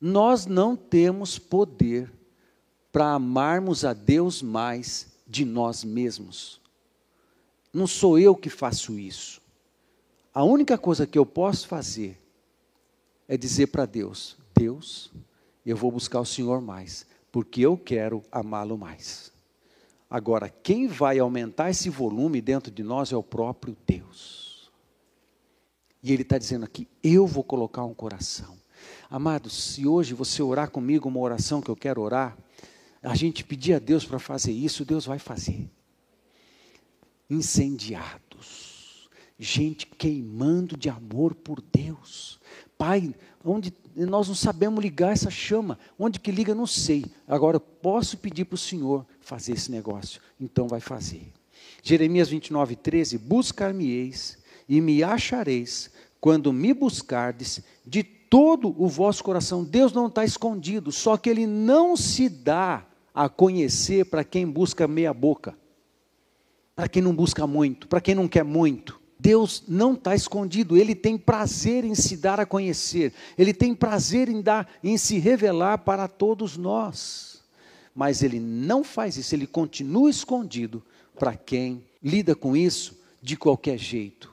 Speaker 1: Nós não temos poder para amarmos a Deus mais de nós mesmos. Não sou eu que faço isso. A única coisa que eu posso fazer é dizer para Deus: Deus, eu vou buscar o Senhor mais porque eu quero amá-lo mais. Agora, quem vai aumentar esse volume dentro de nós é o próprio Deus. E Ele está dizendo aqui: eu vou colocar um coração. Amados, se hoje você orar comigo uma oração que eu quero orar, a gente pedir a Deus para fazer isso, Deus vai fazer. Incendiados, gente queimando de amor por Deus. Pai, onde nós não sabemos ligar essa chama. Onde que liga, não sei. Agora, posso pedir para o Senhor fazer esse negócio. Então, vai fazer. Jeremias 29, 13: Buscar-me-eis e me achareis, quando me buscardes de todo o vosso coração. Deus não está escondido, só que Ele não se dá a conhecer para quem busca meia boca. para quem não busca muito, para quem não quer muito. Deus não está escondido, Ele tem prazer em se dar a conhecer, Ele tem prazer em, dar, em se revelar para todos nós. Mas Ele não faz isso, Ele continua escondido para quem lida com isso de qualquer jeito.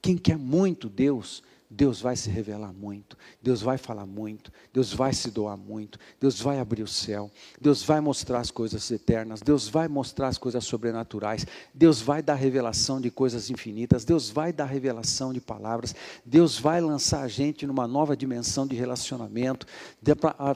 Speaker 1: Quem quer muito Deus, Deus vai se revelar muito, Deus vai falar muito, Deus vai se doar muito, Deus vai abrir o céu, Deus vai mostrar as coisas eternas, Deus vai mostrar as coisas sobrenaturais, Deus vai dar revelação de coisas infinitas, Deus vai dar revelação de palavras, Deus vai lançar a gente numa nova dimensão de relacionamento,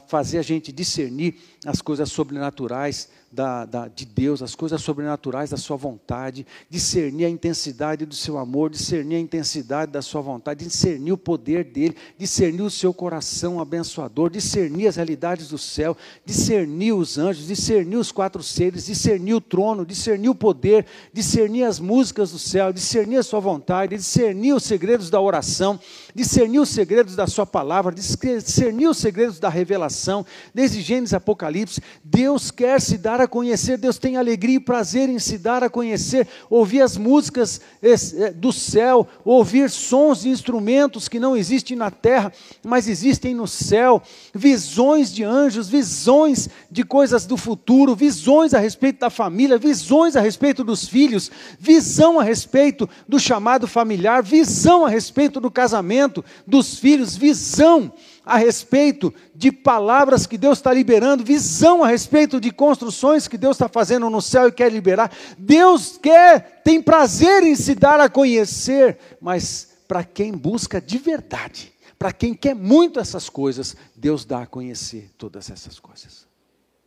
Speaker 1: fazer a gente discernir as coisas sobrenaturais da, da, de Deus, as coisas sobrenaturais da sua vontade, discernir a intensidade do seu amor, discernir a intensidade da sua vontade, discernir o poder dele, discernir o seu coração abençoador, discernir as realidades do céu, discernir os anjos, discernir os quatro seres, discernir o trono, discernir o poder, discernir as músicas do céu, discernir a sua vontade, discernir os segredos da oração, discernir os segredos da sua palavra, discernir os segredos da revelação, desde Gênesis Apocalipse. Deus quer se dar a conhecer, Deus tem alegria e prazer em se dar a conhecer, ouvir as músicas eh, do céu, ouvir sons de instrumentos que não existem na terra, mas existem no céu, visões de anjos, visões de coisas do futuro, visões a respeito da família, visões a respeito dos filhos, visão a respeito do chamado familiar, visão a respeito do casamento, dos filhos, visão a respeito de palavras que Deus está liberando, visão a respeito de construções que Deus está fazendo no céu e quer liberar. Deus quer, tem prazer em se dar a conhecer, mas para quem busca de verdade, para quem quer muito essas coisas, Deus dá a conhecer todas essas coisas.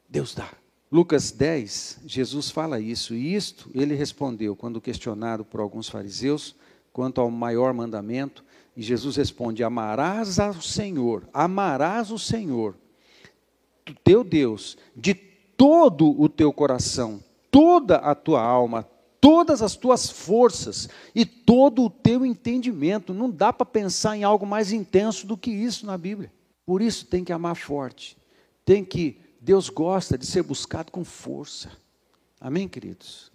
Speaker 1: Deus dá. Lucas 10, Jesus fala isso, e isto ele respondeu quando questionado por alguns fariseus quanto ao maior mandamento. E Jesus responde: Amarás ao Senhor, amarás o Senhor, teu Deus, de todo o teu coração, toda a tua alma, todas as tuas forças e todo o teu entendimento. Não dá para pensar em algo mais intenso do que isso na Bíblia. Por isso tem que amar forte. Tem que Deus gosta de ser buscado com força. Amém, queridos.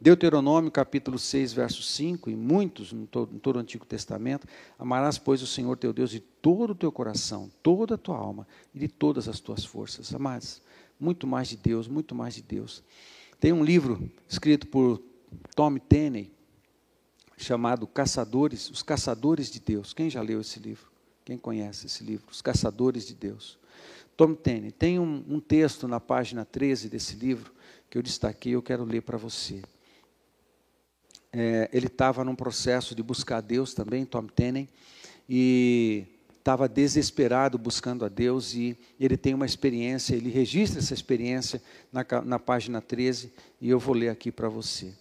Speaker 1: Deuteronômio capítulo 6, verso 5, e muitos em todo, em todo, o Antigo Testamento, amarás, pois, o Senhor teu Deus de todo o teu coração, toda a tua alma e de todas as tuas forças. Amados, muito mais de Deus, muito mais de Deus. Tem um livro escrito por Tom Tenney, chamado Caçadores, Os Caçadores de Deus. Quem já leu esse livro? Quem conhece esse livro? Os Caçadores de Deus. Tom Tenney. Tem um, um texto na página 13 desse livro que eu destaquei, eu quero ler para você é, ele estava num processo de buscar a Deus também, Tom Tenen, e estava desesperado buscando a Deus e ele tem uma experiência, ele registra essa experiência na, na página 13 e eu vou ler aqui para você.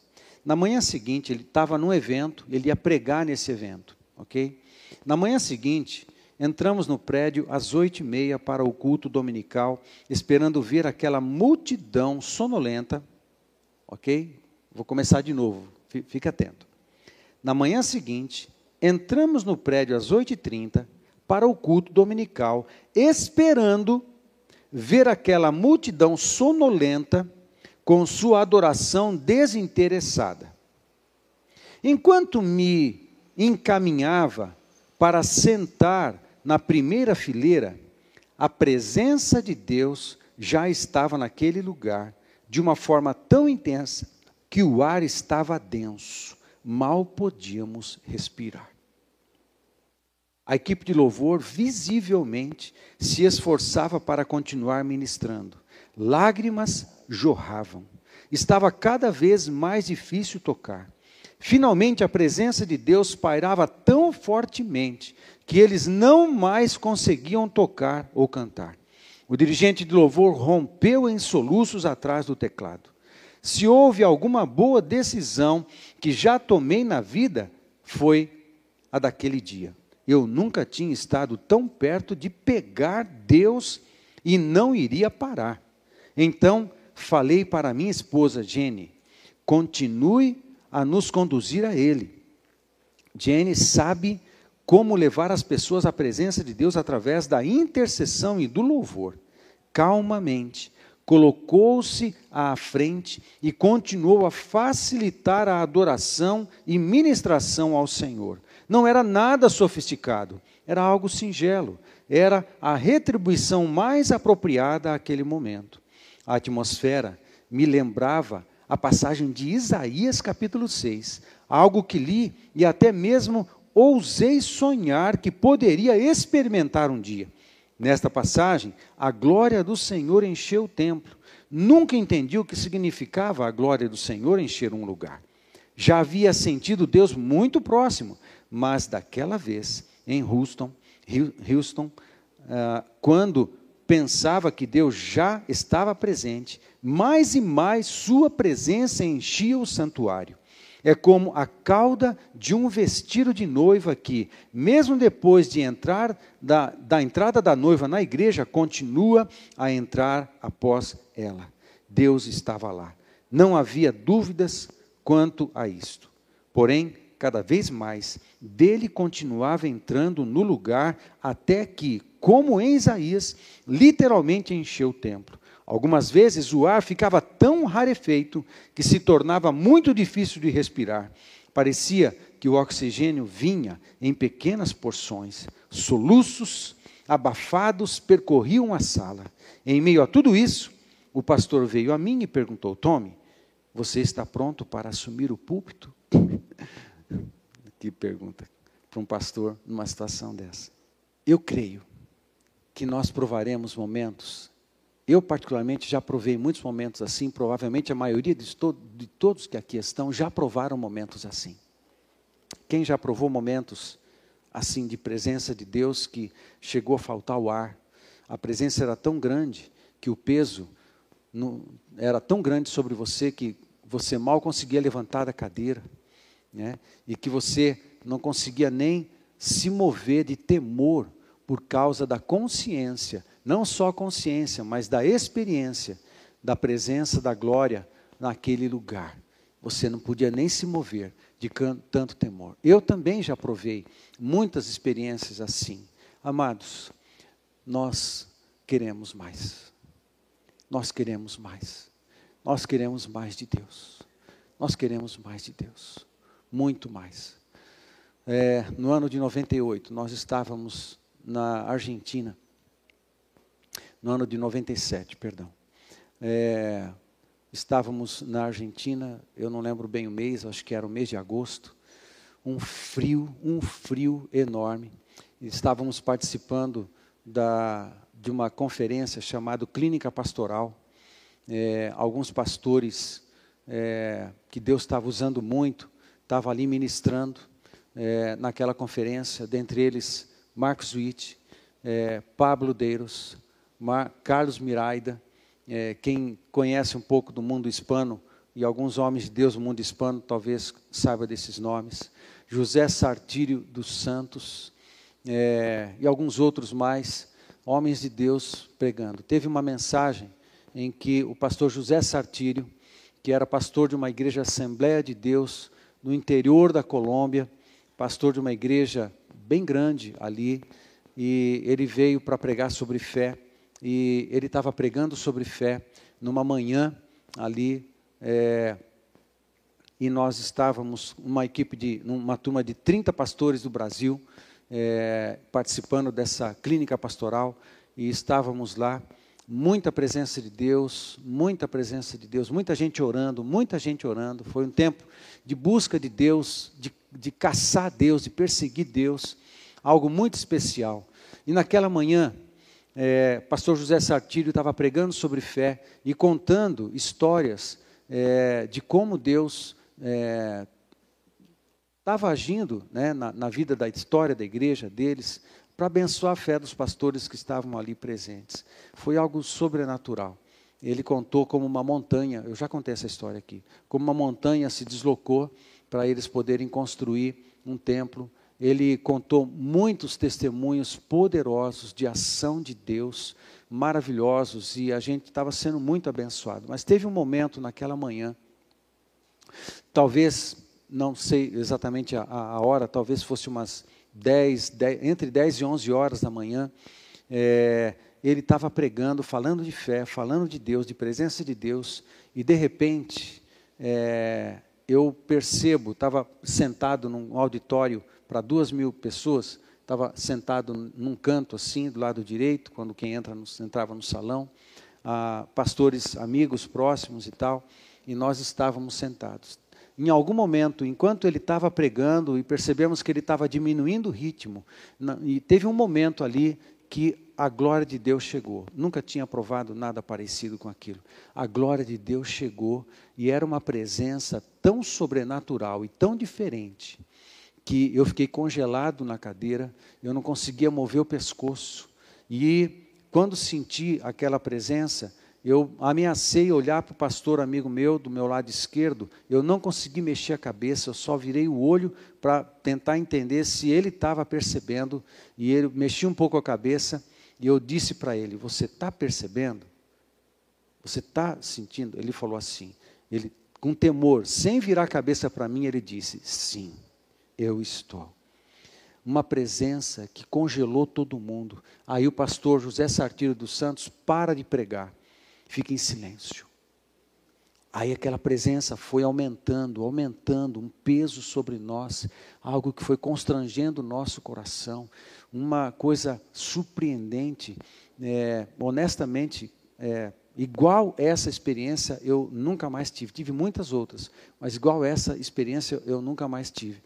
Speaker 1: Na manhã seguinte, ele estava num evento, ele ia pregar nesse evento, ok? Na manhã seguinte, entramos no prédio às oito e meia para o culto dominical, esperando ver aquela multidão sonolenta, ok? Vou começar de novo. Fique atento. Na manhã seguinte, entramos no prédio às 8h30 para o culto dominical, esperando ver aquela multidão sonolenta com sua adoração desinteressada. Enquanto me encaminhava para sentar na primeira fileira, a presença de Deus já estava naquele lugar de uma forma tão intensa que o ar estava denso, mal podíamos respirar. A equipe de louvor visivelmente se esforçava para continuar ministrando. Lágrimas jorravam. Estava cada vez mais difícil tocar. Finalmente, a presença de Deus pairava tão fortemente que eles não mais conseguiam tocar ou cantar. O dirigente de louvor rompeu em soluços atrás do teclado. Se houve alguma boa decisão que já tomei na vida, foi a daquele dia. Eu nunca tinha estado tão perto de pegar Deus e não iria parar. Então, falei para minha esposa Jenny: continue a nos conduzir a Ele. Jenny sabe como levar as pessoas à presença de Deus através da intercessão e do louvor. Calmamente, colocou-se à frente e continuou a facilitar a adoração e ministração ao Senhor. Não era nada sofisticado, era algo singelo, era a retribuição mais apropriada àquele momento. A atmosfera me lembrava a passagem de Isaías capítulo 6, algo que li e até mesmo ousei sonhar que poderia experimentar um dia. Nesta passagem, a glória do Senhor encheu o templo. Nunca entendi o que significava a glória do Senhor encher um lugar. Já havia sentido Deus muito próximo, mas daquela vez, em Houston, Houston uh, quando pensava que Deus já estava presente, mais e mais sua presença enchia o santuário é como a cauda de um vestido de noiva que, mesmo depois de entrar da, da entrada da noiva na igreja, continua a entrar após ela. Deus estava lá. Não havia dúvidas quanto a isto. Porém, cada vez mais, dele continuava entrando no lugar até que, como em Isaías, literalmente encheu o templo. Algumas vezes o ar ficava tão rarefeito que se tornava muito difícil de respirar. Parecia que o oxigênio vinha em pequenas porções. Soluços abafados percorriam a sala. Em meio a tudo isso, o pastor veio a mim e perguntou: Tome, você está pronto para assumir o púlpito? que pergunta para um pastor numa situação dessa. Eu creio que nós provaremos momentos eu, particularmente, já provei muitos momentos assim, provavelmente a maioria de, to de todos que aqui estão já provaram momentos assim. Quem já provou momentos assim de presença de Deus que chegou a faltar o ar? A presença era tão grande que o peso era tão grande sobre você que você mal conseguia levantar da cadeira, né? e que você não conseguia nem se mover de temor por causa da consciência não só consciência, mas da experiência da presença da glória naquele lugar. Você não podia nem se mover de tanto temor. Eu também já provei muitas experiências assim. Amados, nós queremos mais. Nós queremos mais. Nós queremos mais de Deus. Nós queremos mais de Deus. Muito mais. É, no ano de 98, nós estávamos na Argentina no ano de 97, perdão. É, estávamos na Argentina, eu não lembro bem o mês, acho que era o mês de agosto, um frio, um frio enorme. Estávamos participando da, de uma conferência chamada Clínica Pastoral. É, alguns pastores é, que Deus estava usando muito, estavam ali ministrando é, naquela conferência, dentre eles Marcos Witt, é, Pablo Deiros, Mar, Carlos Miraida, é, quem conhece um pouco do mundo hispano, e alguns homens de Deus do mundo hispano talvez saiba desses nomes, José Sartírio dos Santos, é, e alguns outros mais, homens de Deus pregando. Teve uma mensagem em que o pastor José Sartírio, que era pastor de uma igreja Assembleia de Deus no interior da Colômbia, pastor de uma igreja bem grande ali, e ele veio para pregar sobre fé e ele estava pregando sobre fé numa manhã ali, é, e nós estávamos, uma equipe de, uma turma de 30 pastores do Brasil, é, participando dessa clínica pastoral, e estávamos lá, muita presença de Deus, muita presença de Deus, muita gente orando, muita gente orando. Foi um tempo de busca de Deus, de, de caçar Deus, de perseguir Deus, algo muito especial. E naquela manhã, é, pastor José Sartírio estava pregando sobre fé e contando histórias é, de como Deus estava é, agindo né, na, na, vida da história da igreja deles para abençoar a fé dos pastores que estavam ali presentes. Foi algo sobrenatural. Ele contou como uma montanha, eu já contei essa história aqui, como uma montanha se deslocou para eles poderem construir um templo ele contou muitos testemunhos poderosos de ação de Deus, maravilhosos, e a gente estava sendo muito abençoado. Mas teve um momento naquela manhã, talvez, não sei exatamente a, a hora, talvez fosse umas 10, 10, entre 10 e 11 horas da manhã, é, ele estava pregando, falando de fé, falando de Deus, de presença de Deus, e de repente é, eu percebo, estava sentado num auditório para duas mil pessoas, estava sentado num canto assim, do lado direito, quando quem entra no, entrava no salão, ah, pastores amigos próximos e tal, e nós estávamos sentados. Em algum momento, enquanto ele estava pregando e percebemos que ele estava diminuindo o ritmo, e teve um momento ali que a glória de Deus chegou. Nunca tinha provado nada parecido com aquilo. A glória de Deus chegou e era uma presença tão sobrenatural e tão diferente que eu fiquei congelado na cadeira, eu não conseguia mover o pescoço. E quando senti aquela presença, eu ameacei olhar para o pastor amigo meu, do meu lado esquerdo, eu não consegui mexer a cabeça, eu só virei o olho para tentar entender se ele estava percebendo, e ele mexia um pouco a cabeça, e eu disse para ele: Você está percebendo? Você está sentindo? Ele falou assim, ele, com temor, sem virar a cabeça para mim, ele disse: Sim eu estou. Uma presença que congelou todo mundo. Aí o pastor José Sartiro dos Santos para de pregar, fica em silêncio. Aí aquela presença foi aumentando, aumentando, um peso sobre nós, algo que foi constrangendo o nosso coração, uma coisa surpreendente. É, honestamente, é, igual essa experiência eu nunca mais tive. Tive muitas outras, mas igual essa experiência eu nunca mais tive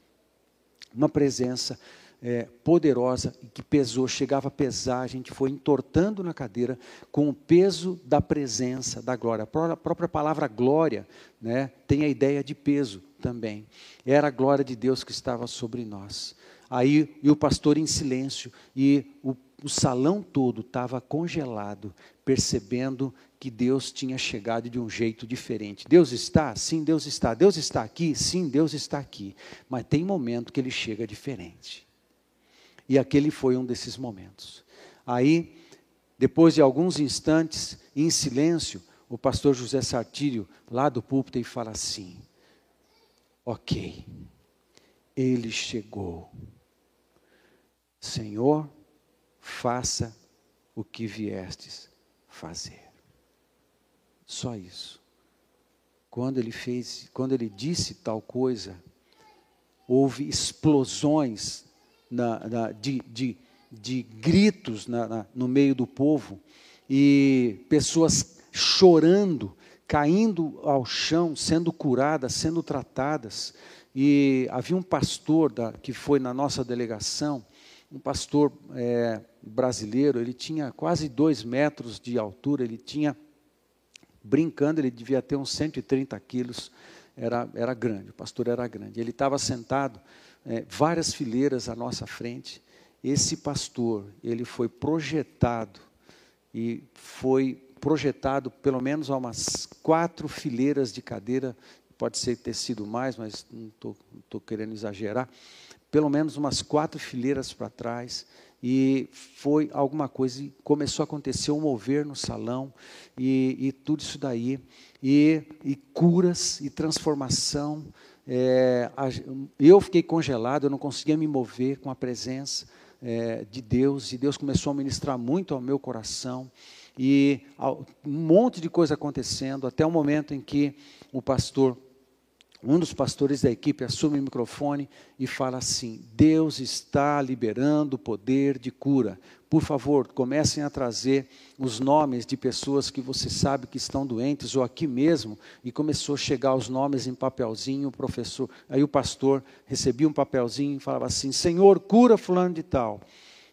Speaker 1: uma presença é, poderosa que pesou, chegava a pesar, a gente foi entortando na cadeira com o peso da presença, da glória. A própria palavra glória né, tem a ideia de peso também. Era a glória de Deus que estava sobre nós. Aí, e o pastor em silêncio, e o, o salão todo estava congelado, percebendo que Deus tinha chegado de um jeito diferente. Deus está? Sim, Deus está. Deus está aqui? Sim, Deus está aqui. Mas tem momento que ele chega diferente. E aquele foi um desses momentos. Aí, depois de alguns instantes, em silêncio, o pastor José Sartírio, lá do púlpito, e fala assim: Ok, ele chegou. Senhor, faça o que viestes fazer. Só isso. Quando ele fez, quando ele disse tal coisa, houve explosões na, na, de, de, de, gritos na, no meio do povo e pessoas chorando, caindo ao chão, sendo curadas, sendo tratadas. E havia um pastor da, que foi na nossa delegação, um pastor é, brasileiro, ele tinha quase dois metros de altura, ele tinha brincando, ele devia ter uns 130 quilos, era, era grande, o pastor era grande. Ele estava sentado, é, várias fileiras à nossa frente. Esse pastor, ele foi projetado, e foi projetado pelo menos a umas quatro fileiras de cadeira, pode ser ter sido mais, mas não estou querendo exagerar, pelo menos umas quatro fileiras para trás, e foi alguma coisa, e começou a acontecer um mover no salão, e, e tudo isso daí, e, e curas, e transformação. É, eu fiquei congelado, eu não conseguia me mover com a presença é, de Deus, e Deus começou a ministrar muito ao meu coração, e um monte de coisa acontecendo, até o momento em que o pastor um dos pastores da equipe assume o microfone e fala assim: Deus está liberando o poder de cura. Por favor, comecem a trazer os nomes de pessoas que você sabe que estão doentes, ou aqui mesmo, e começou a chegar os nomes em papelzinho, o professor, aí o pastor recebia um papelzinho e falava assim: Senhor, cura fulano de tal.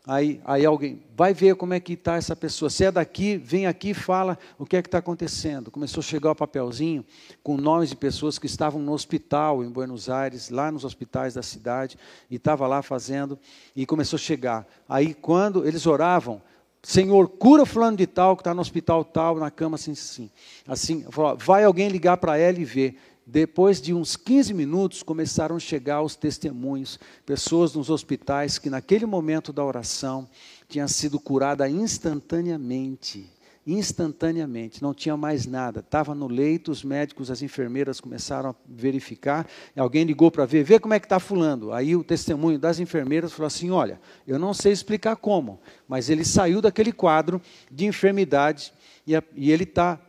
Speaker 1: Aí, aí alguém vai ver como é que está essa pessoa. Se é daqui, vem aqui e fala o que é que está acontecendo. Começou a chegar o papelzinho com nomes de pessoas que estavam no hospital em Buenos Aires, lá nos hospitais da cidade, e estava lá fazendo, e começou a chegar. Aí quando eles oravam, Senhor, cura fulano de tal, que está no hospital tal, na cama assim, assim. Assim, vai alguém ligar para ela e ver. Depois de uns 15 minutos, começaram a chegar os testemunhos, pessoas nos hospitais que naquele momento da oração tinha sido curada instantaneamente, instantaneamente, não tinha mais nada. Estava no leito, os médicos, as enfermeiras começaram a verificar, alguém ligou para ver, vê como é que está fulano. Aí o testemunho das enfermeiras falou assim, olha, eu não sei explicar como, mas ele saiu daquele quadro de enfermidade e, a, e ele está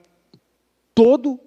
Speaker 1: todo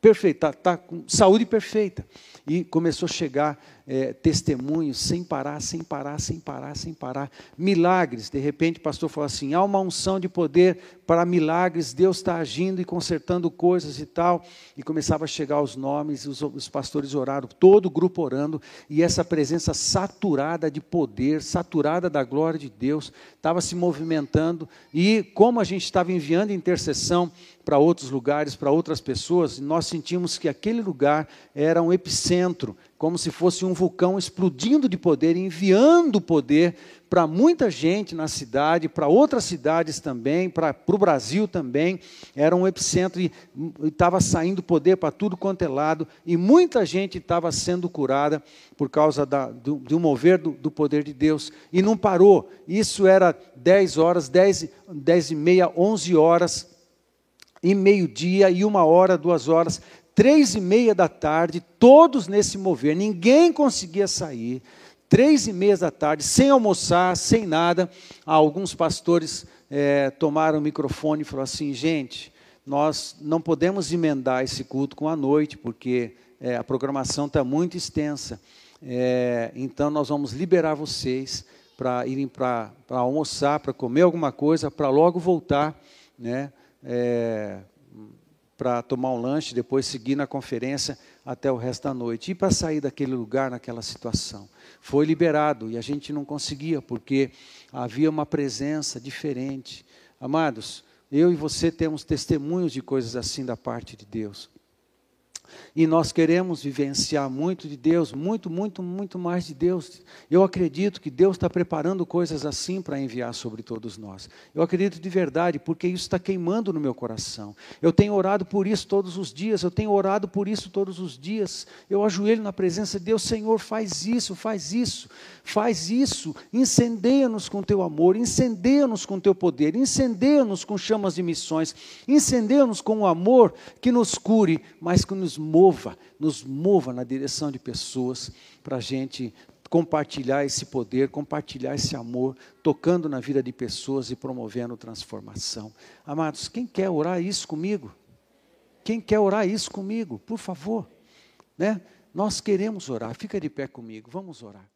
Speaker 1: perfeito, está tá com saúde perfeita. E começou a chegar é, testemunhos sem parar, sem parar, sem parar, sem parar. Milagres. De repente o pastor falou assim: há uma unção de poder para milagres, Deus está agindo e consertando coisas e tal. E começava a chegar os nomes, os, os pastores oraram, todo o grupo orando, e essa presença saturada de poder, saturada da glória de Deus, estava se movimentando. E como a gente estava enviando intercessão para outros lugares, para outras pessoas, nós sentimos que aquele lugar era um epicentro como se fosse um vulcão explodindo de poder, enviando poder para muita gente na cidade, para outras cidades também, para, o Brasil também. Era um epicentro e estava saindo poder para tudo quanto é lado, e muita gente estava sendo curada por causa da, do, do mover do, do, poder de Deus. E não parou. Isso era 10 horas, 10, 10 e meia, 11 horas, e meio-dia, e uma hora, duas horas três e meia da tarde, todos nesse mover, ninguém conseguia sair. Três e meia da tarde, sem almoçar, sem nada, alguns pastores é, tomaram o microfone e falaram assim: gente, nós não podemos emendar esse culto com a noite, porque é, a programação está muito extensa. É, então, nós vamos liberar vocês para irem para almoçar, para comer alguma coisa, para logo voltar, né? Para tomar um lanche, depois seguir na conferência até o resto da noite. E para sair daquele lugar, naquela situação. Foi liberado e a gente não conseguia, porque havia uma presença diferente. Amados, eu e você temos testemunhos de coisas assim da parte de Deus. E nós queremos vivenciar muito de Deus, muito, muito, muito mais de Deus. Eu acredito que Deus está preparando coisas assim para enviar sobre todos nós. Eu acredito de verdade, porque isso está queimando no meu coração. Eu tenho orado por isso todos os dias, eu tenho orado por isso todos os dias. Eu ajoelho na presença de Deus, Senhor, faz isso, faz isso, faz isso. Incendeia-nos com teu amor, incendeia-nos com teu poder, incendeia-nos com chamas de missões, incendeia-nos com o amor que nos cure, mas que nos mova, nos mova na direção de pessoas para a gente compartilhar esse poder, compartilhar esse amor, tocando na vida de pessoas e promovendo transformação. Amados, quem quer orar isso comigo? Quem quer orar isso comigo? Por favor, né? Nós queremos orar. Fica de pé comigo. Vamos orar.